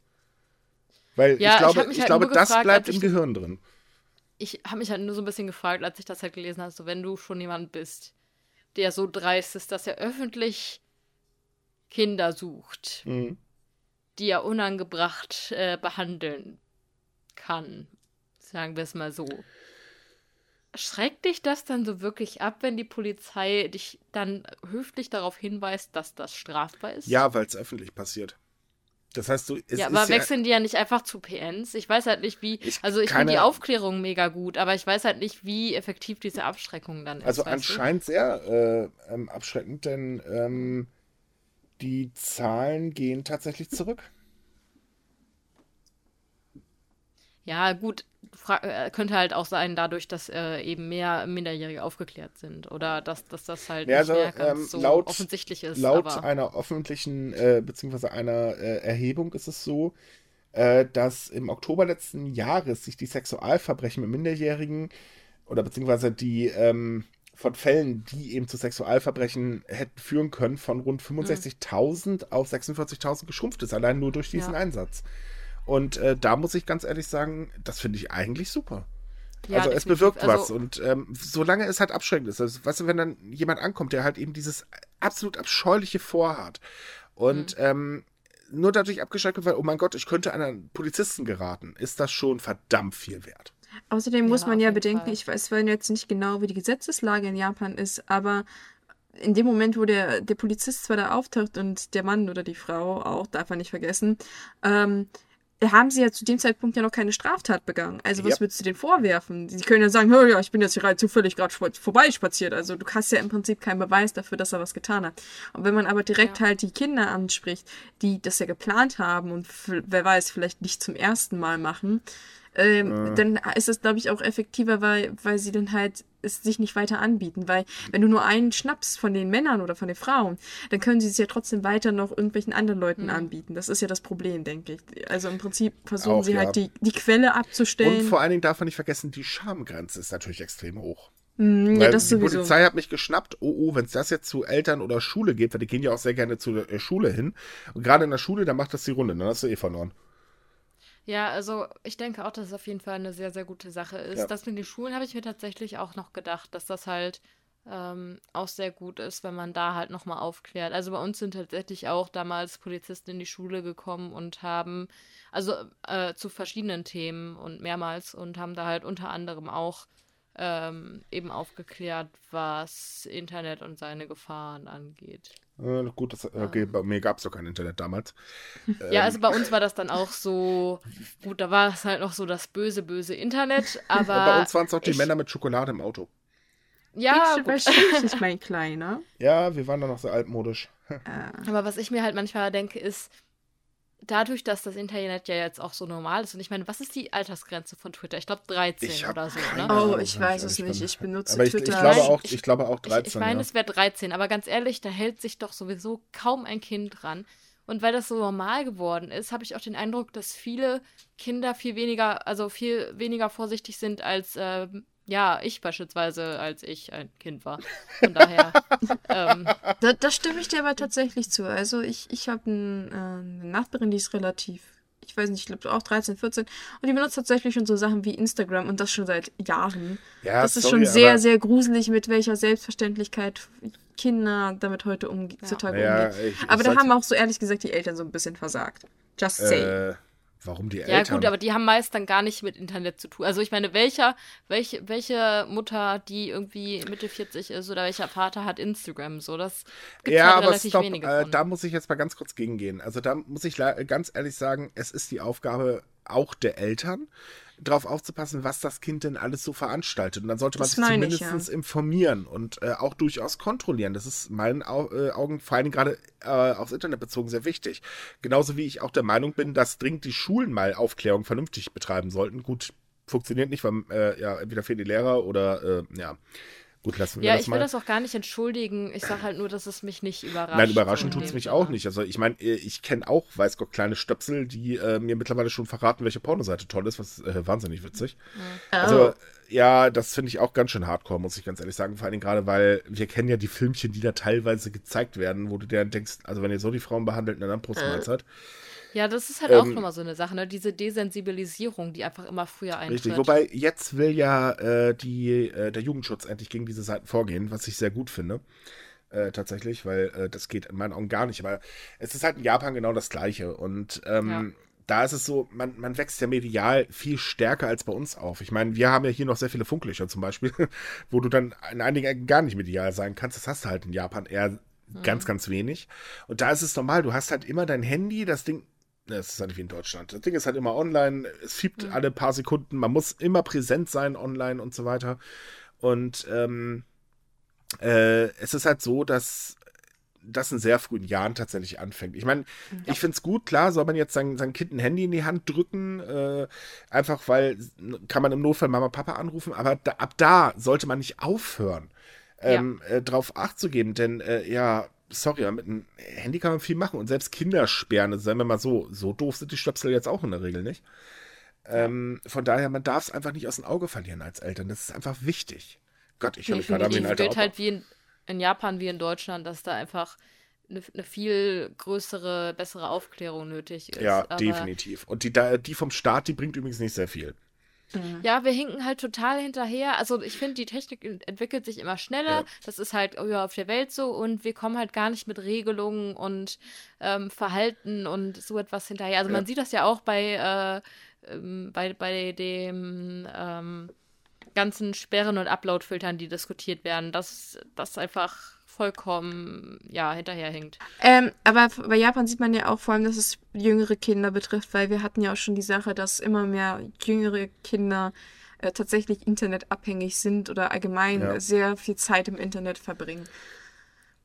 Weil ja, ich glaube, ich, ich halt glaube das gefragt, bleibt im Gehirn drin. Ich habe mich halt nur so ein bisschen gefragt, als ich das halt gelesen habe, so wenn du schon jemand bist, der so dreist ist, dass er öffentlich Kinder sucht, mhm. die er unangebracht äh, behandeln kann, Sagen wir es mal so. Schreckt dich das dann so wirklich ab, wenn die Polizei dich dann höflich darauf hinweist, dass das strafbar ist? Ja, weil es öffentlich passiert. Das heißt, du. ja, aber wechseln ja, die ja nicht einfach zu PNs? Ich weiß halt nicht, wie. Ich also, ich finde die Aufklärung mega gut, aber ich weiß halt nicht, wie effektiv diese Abschreckung dann ist. Also, anscheinend du? sehr äh, ähm, abschreckend, denn ähm, die Zahlen gehen tatsächlich zurück. Ja, gut, äh, könnte halt auch sein, dadurch, dass äh, eben mehr Minderjährige aufgeklärt sind oder dass, dass das halt ja, also, ähm, so laut, offensichtlich ist. Laut aber... einer öffentlichen, äh, beziehungsweise einer äh, Erhebung ist es so, äh, dass im Oktober letzten Jahres sich die Sexualverbrechen mit Minderjährigen oder beziehungsweise die ähm, von Fällen, die eben zu Sexualverbrechen hätten führen können, von rund 65.000 mhm. auf 46.000 geschrumpft ist, allein nur durch diesen ja. Einsatz. Und äh, da muss ich ganz ehrlich sagen, das finde ich eigentlich super. Ja, also es bewirkt also, was und ähm, solange es halt abschreckend ist, also, weißt du, wenn dann jemand ankommt, der halt eben dieses absolut abscheuliche vorhat und mhm. ähm, nur dadurch abgeschreckt wird, weil, oh mein Gott, ich könnte an einen Polizisten geraten, ist das schon verdammt viel wert. Außerdem muss ja, man ja bedenken, Fall. ich weiß zwar jetzt nicht genau, wie die Gesetzeslage in Japan ist, aber in dem Moment, wo der, der Polizist zwar da auftaucht und der Mann oder die Frau auch, darf man nicht vergessen, ähm, haben sie ja zu dem Zeitpunkt ja noch keine Straftat begangen. Also was yep. würdest du denen vorwerfen? Sie können ja sagen, ja, ich bin jetzt hier rein zufällig gerade vorbeispaziert. Also du hast ja im Prinzip keinen Beweis dafür, dass er was getan hat. Und wenn man aber direkt ja. halt die Kinder anspricht, die das ja geplant haben und wer weiß, vielleicht nicht zum ersten Mal machen, ähm, äh. dann ist es, glaube ich, auch effektiver, weil, weil sie dann halt es sich nicht weiter anbieten. Weil wenn du nur einen schnappst von den Männern oder von den Frauen, dann können sie es ja trotzdem weiter noch irgendwelchen anderen Leuten mhm. anbieten. Das ist ja das Problem, denke ich. Also im Prinzip versuchen auch, sie halt ja. die, die Quelle abzustellen. Und vor allen Dingen darf man nicht vergessen, die Schamgrenze ist natürlich extrem hoch. Mm, ja, das die sowieso. Polizei hat mich geschnappt, oh, oh, wenn es das jetzt zu Eltern oder Schule geht, weil die gehen ja auch sehr gerne zur äh, Schule hin. Und gerade in der Schule, da macht das die Runde, dann hast du eh verloren. Ja, also ich denke auch, dass es auf jeden Fall eine sehr, sehr gute Sache ist. Ja. Das mit den Schulen habe ich mir tatsächlich auch noch gedacht, dass das halt ähm, auch sehr gut ist, wenn man da halt nochmal aufklärt. Also bei uns sind tatsächlich auch damals Polizisten in die Schule gekommen und haben, also äh, zu verschiedenen Themen und mehrmals und haben da halt unter anderem auch ähm, eben aufgeklärt, was Internet und seine Gefahren angeht. Äh, gut, das, okay, bei mir gab es doch kein Internet damals. ja, ähm. also bei uns war das dann auch so, gut, da war es halt noch so das böse, böse Internet, aber. bei uns waren es auch die ich, Männer mit Schokolade im Auto. Ja, ich gut. mein Kleiner. Ja, wir waren da noch sehr altmodisch. aber was ich mir halt manchmal denke, ist, dadurch, dass das Internet ja jetzt auch so normal ist, und ich meine, was ist die Altersgrenze von Twitter? Ich glaube 13 ich oder so, ne? Oh, ich weiß es nicht. Ich benutze aber ich, Twitter. Ich glaube auch, ich, glaube auch 13. Ich, ich meine, ja. es wäre 13, aber ganz ehrlich, da hält sich doch sowieso kaum ein Kind dran. Und weil das so normal geworden ist, habe ich auch den Eindruck, dass viele Kinder viel weniger, also viel weniger vorsichtig sind als äh, ja, ich beispielsweise, als ich ein Kind war. Von daher. ähm, da, da, stimme ich dir aber tatsächlich zu. Also ich, ich habe ein, äh, eine Nachbarin, die ist relativ, ich weiß nicht, ich glaube auch 13, 14 und die benutzt tatsächlich schon so Sachen wie Instagram und das schon seit Jahren. Ja, das ist sorry, schon sehr, sehr gruselig, mit welcher Selbstverständlichlich Kinder damit heute um, Ja. zutage Naja, umgehen. ich- Aber da haben auch so ehrlich gesagt die Eltern so ein bisschen versagt. Just say. Äh, warum die Ja, Eltern? gut, aber die haben meist dann gar nicht mit Internet zu tun. Also ich meine, welcher, welche, welche Mutter, die irgendwie Mitte 40 ist oder welcher Vater hat Instagram? So, das gibt ja, halt aber stopp, äh, da muss ich jetzt mal ganz kurz gegengehen. Also da muss ich ganz ehrlich sagen, es ist die Aufgabe auch der Eltern, darauf aufzupassen, was das Kind denn alles so veranstaltet. Und dann sollte man Das sich meine ich, zumindest informieren und äh, auch durchaus kontrollieren. Das ist in meinen Au äh, Augen vor allem gerade äh, aufs Internet bezogen sehr wichtig. Genauso wie ich auch der Meinung bin, dass dringend die Schulen mal Aufklärung vernünftig betreiben sollten. Gut, funktioniert nicht, weil äh, ja, entweder fehlen die Lehrer oder äh, ja. Gut, lassen wir ja, das ich will das auch gar nicht entschuldigen. Ich sage halt nur, dass es mich nicht überrascht. Nein, überraschen in tut es mich auch nicht. Also ich meine, ich kenne auch, weiß Gott, kleine Stöpsel, die äh, mir mittlerweile schon verraten, welche Pornoseite toll ist, was äh, wahnsinnig witzig. Oh. Also ja, das finde ich auch ganz schön hardcore, muss ich ganz ehrlich sagen. Vor allem gerade, weil wir kennen ja die Filmchen, die da teilweise gezeigt werden, wo du dir denkst, also wenn ihr so die Frauen behandelt, dann Brustmahlzeit. Ja, das ist halt auch Ähm, nochmal so eine Sache, ne? Diese Desensibilisierung, die einfach immer früher eintritt. Richtig. Wobei jetzt will ja äh, die, äh, der Jugendschutz endlich gegen diese Seiten vorgehen, was ich sehr gut finde. Äh, tatsächlich, weil äh, das geht in meinen Augen gar nicht. Aber es ist halt in Japan genau das Gleiche. Und ähm, da ist es so, man, man wächst ja medial viel stärker als bei uns auf. Ich meine, wir haben ja hier noch sehr viele Funklöcher zum Beispiel, wo du dann in einigen Ecken gar nicht medial sein kannst. Das hast du halt in Japan eher ganz, ganz wenig. Und da ist es normal, du hast halt immer dein Handy, das Ding das ist halt nicht wie in Deutschland. Das Ding ist halt immer online, es fiebt alle paar Sekunden, man muss immer präsent sein online und so weiter. Und ähm, äh, es ist halt so, dass das in sehr frühen Jahren tatsächlich anfängt. Ich meine, ich finde es gut, klar, soll man jetzt sein, sein Kind ein Handy in die Hand drücken, äh, einfach weil kann man im Notfall Mama, Papa anrufen, aber da, ab da sollte man nicht aufhören, ähm, äh, drauf Acht zu geben, denn äh, ja, sorry, aber mit einem Handy kann man viel machen und selbst Kinder sperren, also sagen wir mal so, so doof sind die Stöpsel jetzt auch in der Regel nicht. Ähm, von daher, man darf es einfach nicht aus dem Auge verlieren als Eltern. Das ist einfach wichtig. Gott, ich höre mich gerade an Definitiv alter gilt Opa. halt wie in, in Japan wie in Deutschland, dass da einfach eine, eine viel größere, bessere Aufklärung nötig ist. Ja, Aber definitiv. Und die, die vom Staat, die bringt übrigens nicht sehr viel. Ja, wir hinken halt total hinterher. Also ich finde, die Technik ent- entwickelt sich immer schneller. Ja. Das ist halt ja, auf der Welt so und wir kommen halt gar nicht mit Regelungen und ähm, Verhalten und so etwas hinterher. Also man Ja. sieht das ja auch bei, äh, ähm, bei, bei dem ähm, ganzen Sperren und Upload-Filtern, die diskutiert werden, dass das einfach vollkommen ja hinterherhinkt. Ähm, aber bei Japan sieht man ja auch vor allem, dass es jüngere Kinder betrifft, weil wir hatten ja auch schon die Sache, dass immer mehr jüngere Kinder äh, tatsächlich internetabhängig sind oder allgemein Ja. sehr viel Zeit im Internet verbringen.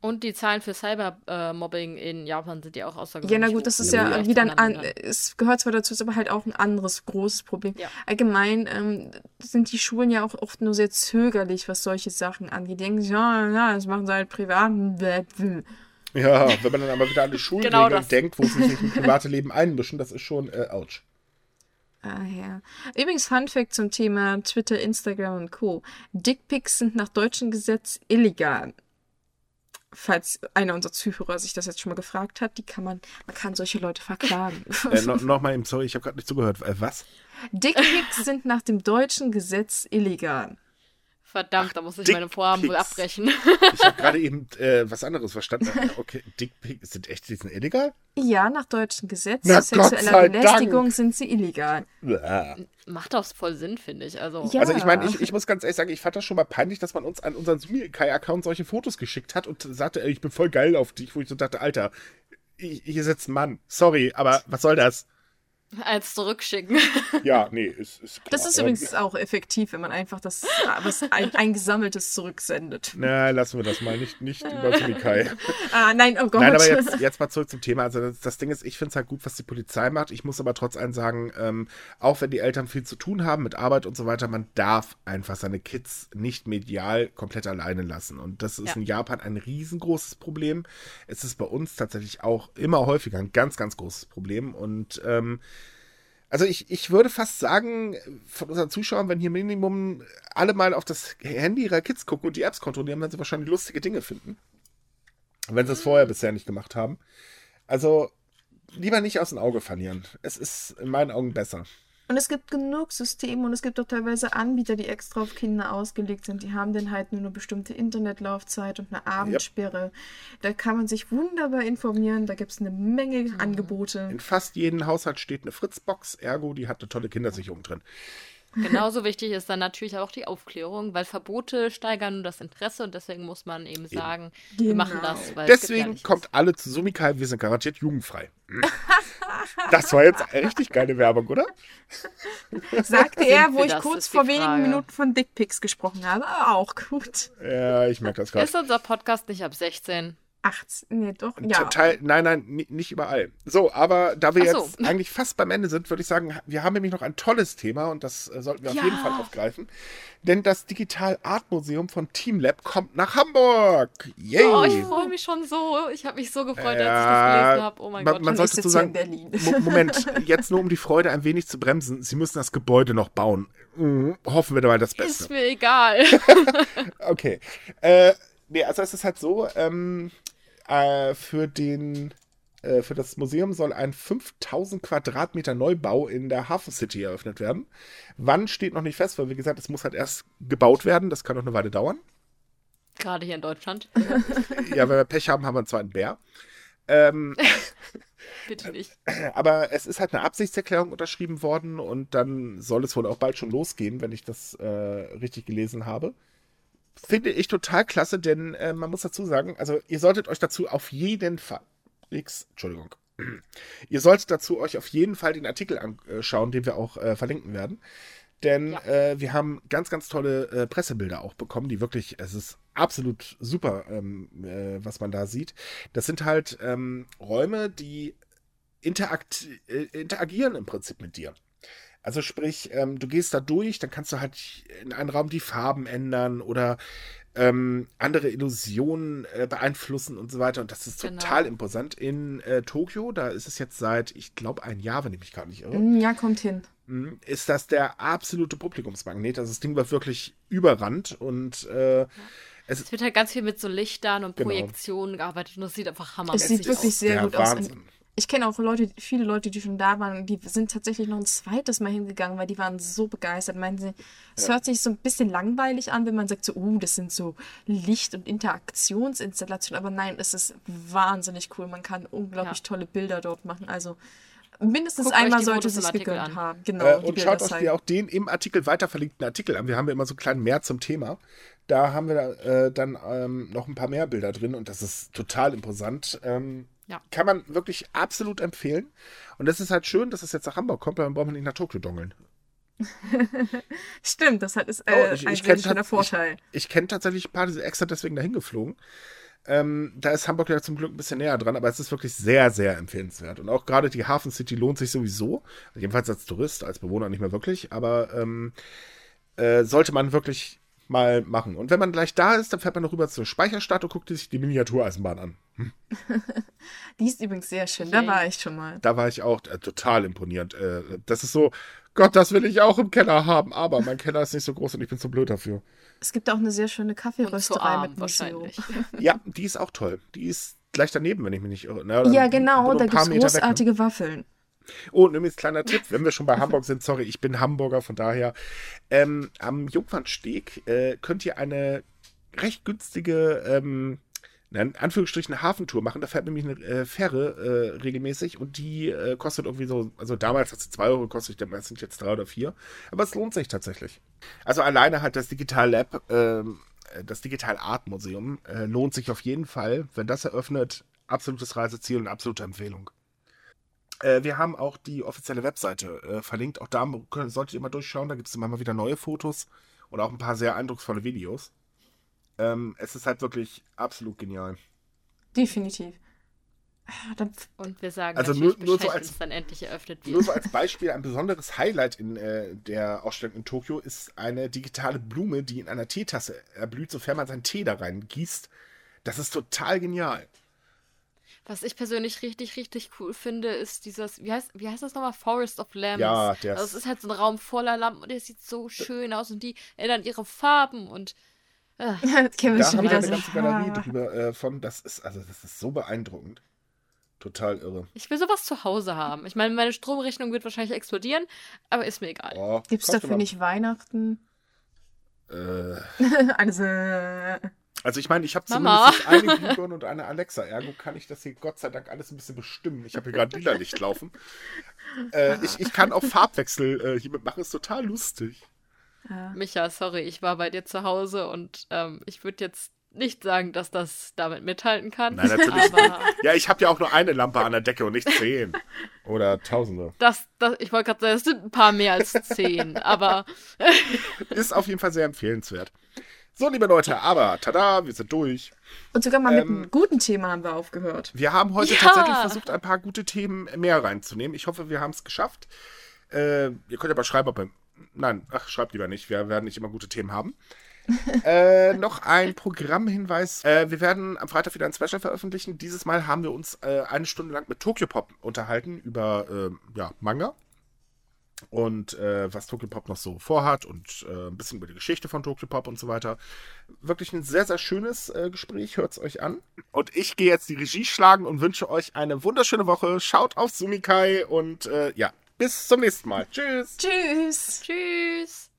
Und die Zahlen für Cybermobbing in Japan sind ja auch außergewöhnlich Ja, na gut, das ist ja zu wieder ein, an, es gehört zwar dazu, ist aber halt auch ein anderes großes Problem. Ja. Allgemein ähm, sind die Schulen ja auch oft nur sehr zögerlich, was solche Sachen angeht. Die denken sich, ja, ja, das machen sie halt privat. Ja, wenn man dann aber wieder an die Schulregeln Genau denkt, wo sie sich im private Leben einmischen, das ist schon äh, ouch. Ah, ja. Übrigens, Fun Fact zum Thema Twitter, Instagram und Co. Dickpics sind nach deutschem Gesetz illegal. Falls einer unserer Zuhörer sich das jetzt schon mal gefragt hat, die kann man, man kann solche Leute verklagen. Äh, no, Nochmal eben, sorry, ich habe gerade nicht zugehört. Äh, was? Dickpics sind nach dem deutschen Gesetz illegal. Verdammt, da muss ich Dick meine Vorhaben wohl abbrechen. Ich habe gerade eben äh, was anderes verstanden. Äh, Okay, Dickpics sind echt die sind illegal? Ja, nach deutschem Gesetz Na, sexueller Belästigung Dank. sind sie illegal. Bäh. Macht doch voll Sinn, finde ich. Also, Ja. Also ich meine, ich, ich muss ganz ehrlich sagen, ich fand das schon mal peinlich, dass man uns an unseren Sumikai-Account solche Fotos geschickt hat und sagte, ey, ich bin voll geil auf dich, wo ich so dachte, Alter, hier sitzt ein Mann. Sorry, aber was soll das? Als zurückschicken. Ja, nee, ist, ist klar. Das ist übrigens auch effektiv, wenn man einfach das was ein, ein gesammeltes zurücksendet. Na, lassen wir das mal, nicht, nicht über Sumikai. Ah, nein, oh Gott. Nein, aber jetzt, jetzt mal zurück zum Thema. Also das, das Ding ist, ich finde es halt gut, was die Polizei macht. Ich muss aber trotz allem sagen, ähm, auch wenn die Eltern viel zu tun haben mit Arbeit und so weiter, man darf einfach seine Kids nicht medial komplett alleine lassen. Und das ist Ja. in Japan ein riesengroßes Problem. Es ist bei uns tatsächlich auch immer häufiger ein ganz, ganz großes Problem. Und ähm, also ich, ich würde fast sagen, von unseren Zuschauern, wenn hier Minimum alle mal auf das Handy ihrer Kids gucken und die Apps kontrollieren, werden sie wahrscheinlich lustige Dinge finden. Wenn sie es vorher bisher nicht gemacht haben. Also lieber nicht aus dem Auge verlieren. Es ist in meinen Augen besser. Und es gibt genug Systeme und es gibt auch teilweise Anbieter, die extra auf Kinder ausgelegt sind. Die haben dann halt nur eine bestimmte Internetlaufzeit und eine Abendsperre. Da kann man sich wunderbar informieren. Da gibt es eine Menge Angebote. In fast jedem Haushalt steht eine Fritzbox, ergo, die hat eine tolle Kindersicherung drin. Genauso wichtig ist dann natürlich auch die Aufklärung, weil Verbote steigern nur das Interesse und deswegen muss man eben sagen, wir machen Genau. das. Weil es Deswegen kommt alle zu Sumikal, wir sind garantiert jugendfrei. Hm. Das war jetzt richtig geile Werbung, oder? Sagte er, wo ich das, kurz ist vor wenigen Frage. Minuten von Dickpics gesprochen habe. Aber auch gut. Ja, ich merke das ist. gerade. Ist unser Podcast nicht ab 16? 18, nee, doch, ja. Teil, nein, nein, ni- nicht überall. So, aber da wir so. jetzt eigentlich fast beim Ende sind, würde ich sagen, wir haben nämlich noch ein tolles Thema und das äh, sollten wir Ja. auf jeden Fall aufgreifen. Denn das Digital Art Museum von Teamlab kommt nach Hamburg. Yay! Oh, ich freue mich schon so. Ich habe mich so gefreut, als ich das gelesen habe. Oh mein man- Gott. man sollte hier sagen, in Berlin. Mo- Moment, jetzt nur um die Freude ein wenig zu bremsen. Sie müssen das Gebäude noch bauen. Mhm, hoffen wir dabei das Beste. ist mir egal. Okay. Äh, nee, also es ist halt so, ähm, äh, für den äh, für das Museum soll ein 5000 Quadratmeter Neubau in der Hafen City eröffnet werden. Wann steht noch nicht fest, weil wie gesagt, es muss halt erst gebaut werden. Das kann noch eine Weile dauern. Gerade hier in Deutschland. Ja, wenn wir Pech haben, haben wir einen zweiten Bär. Ähm, Bitte nicht. aber es ist halt eine Absichtserklärung unterschrieben worden und dann soll es wohl auch bald schon losgehen, wenn ich das äh, richtig gelesen habe. Finde ich total klasse, denn äh, man muss dazu sagen, also ihr solltet euch dazu auf jeden Fall. Nix, Entschuldigung. Ihr solltet dazu euch auf jeden Fall den Artikel anschauen, den wir auch äh, verlinken werden. Denn Ja. äh, wir haben ganz, ganz tolle äh, Pressebilder auch bekommen, die wirklich, es ist absolut super, ähm, äh, was man da sieht. Das sind halt ähm, Räume, die interakt äh, interagieren im Prinzip mit dir. Also sprich, ähm, du gehst da durch, dann kannst du halt in einem Raum die Farben ändern oder ähm, andere Illusionen äh, beeinflussen und so weiter. Und das ist Genau. total imposant. In äh, Tokio, da ist es jetzt seit, ich glaube, ein Jahr, wenn ich mich gerade nicht irre, Mm, Ja, kommt hin. Mhm. ist das der absolute Publikumsmagnet. Also das Ding war wirklich überrannt und äh, es Es wird halt ganz viel mit so Lichtern und Genau. Projektionen gearbeitet und das sieht einfach Es hammermäßig sieht aus. wirklich sehr der gut aus. Ich kenne auch Leute, viele Leute, die schon da waren die sind tatsächlich noch ein zweites Mal hingegangen, weil die waren so begeistert. Meinen sie, es hört sich so ein bisschen langweilig an, wenn man sagt so, oh, das sind so Licht- und Interaktionsinstallationen. Aber nein, es ist wahnsinnig cool. Man kann unglaublich Ja. tolle Bilder dort machen. Also mindestens Guckt einmal sollte es sich gegönnt an. haben. Genau, Äh, und schaut euch zeigen. dir auch den im Artikel weiter verlinkten Artikel an. Wir haben ja immer so einen kleinen mehr zum Thema. Da haben wir äh, dann ähm, noch ein paar mehr Bilder drin und das ist total imposant. Ähm, Ja. Kann man wirklich absolut empfehlen. Und das ist halt schön, dass es jetzt nach Hamburg kommt, weil dann braucht man nicht nach Tokio dongeln. Stimmt, das hat ist äh, Oh, ich- ein ich sehr schöner Vorteil. Ich kenne tatsächlich ein paar, die sind extra deswegen dahin geflogen. Ähm, da ist Hamburg ja zum Glück ein bisschen näher dran, aber es ist wirklich sehr, sehr empfehlenswert. Und auch gerade die Hafen City lohnt sich sowieso. Jedenfalls als Tourist, als Bewohner nicht mehr wirklich. Aber ähm, äh, sollte man wirklich mal machen. Und wenn man gleich da ist, dann fährt man noch rüber zur Speicherstadt und guckt sich die Miniatureisenbahn an. Die ist übrigens sehr schön, da Yay. war ich schon mal. Da war ich auch äh, total imponierend. Äh, das ist so, Gott, das will ich auch im Keller haben, aber mein Keller ist nicht so groß und ich bin zu blöd dafür. Es gibt auch eine sehr schöne Kaffeerösterei mit Museum. wahrscheinlich. Ja, die ist auch toll. Die ist gleich daneben, wenn ich mich nicht irre. Na, dann Ja, genau, da gibt es Meter weg, ne? großartige Waffeln. Oh, und übrigens kleiner Tipp, wenn wir schon bei Hamburg sind, sorry, ich bin Hamburger, von daher. Ähm, am Jungfernsteg äh, könnt ihr eine recht günstige, ähm, in Anführungsstrichen, Hafentour machen. Da fährt nämlich eine äh, Fähre äh, regelmäßig und die äh, kostet irgendwie so, also damals hat sie 2 Euro gekostet, ich denke mal, es sind jetzt 3 oder 4. Aber es lohnt sich tatsächlich. Also alleine halt das Digital Lab, ähm, äh, das Digital Art Museum äh, lohnt sich auf jeden Fall. Wenn das eröffnet, absolutes Reiseziel und absolute Empfehlung. Äh, wir haben auch die offizielle Webseite äh, verlinkt. Auch da könnt- solltet ihr mal durchschauen. Da gibt es immer mal wieder neue Fotos und auch ein paar sehr eindrucksvolle Videos. Ähm, es ist halt wirklich absolut genial. Definitiv. Ah, Und wir sagen Also natürlich nur- nur so als- dann endlich eröffnet Nur wird. so als Beispiel, ein besonderes Highlight in äh, der Ausstellung in Tokio ist eine digitale Blume, die in einer Teetasse erblüht, sofern man seinen Tee da rein gießt. Das ist total genial. Was ich persönlich richtig, richtig cool finde, ist dieses, wie heißt, wie heißt das nochmal? Forest of Lamps. Ja, der Also ist- es ist halt so ein Raum voller Lampen und der sieht so schön aus und die ändern ihre Farben und äh, Kevin Da schon haben wir wieder eine so. ganze Galerie ah. drüber äh, von. Das ist, also das ist so beeindruckend. Total irre. Ich will sowas zu Hause haben. Ich meine, meine Stromrechnung wird wahrscheinlich explodieren, aber ist mir egal. Oh, Gibt es dafür mal- nicht Weihnachten? Äh, also, also ich meine, ich habe zumindest eine Glühbirne und eine Alexa. Ergo kann ich das hier Gott sei Dank alles ein bisschen bestimmen. Ich habe hier gerade lila Licht laufen. Äh, ich, ich kann auch Farbwechsel äh, hiermit machen. Ist total lustig. äh, Micha, sorry, ich war bei dir zu Hause und ähm, ich würde jetzt nicht sagen, dass das damit mithalten kann. Nein, natürlich Aber Ja, ich habe ja auch nur eine Lampe an der Decke und nicht zehn. Oder tausende. das, das, ich wollte gerade sagen, es sind ein paar mehr als zehn. aber Ist auf jeden Fall sehr empfehlenswert. So, liebe Leute, aber tada, wir sind durch. und sogar mal mit Ähm, einem guten Thema haben wir aufgehört. Wir haben heute Ja. tatsächlich versucht, ein paar gute Themen mehr reinzunehmen. Ich hoffe, wir haben es geschafft. Äh, ihr könnt aber schreiben, ob ihr. Nein, ach, schreibt lieber nicht. Wir werden nicht immer gute Themen haben. äh, noch ein Programmhinweis. Äh, wir werden am Freitag wieder ein Special veröffentlichen. Dieses Mal haben wir uns äh, eine Stunde lang mit Tokyo Pop unterhalten über äh, ja, Manga. Und äh, was Tokyo Pop noch so vorhat und äh, ein bisschen über die Geschichte von Tokyo Pop und so weiter. Wirklich ein sehr, sehr schönes äh, Gespräch. Hört es euch an. Und ich gehe jetzt die Regie schlagen und wünsche euch eine wunderschöne Woche. Schaut auf Sumikai und äh, ja, bis zum nächsten Mal. Tschüss. Tschüss! tschüss.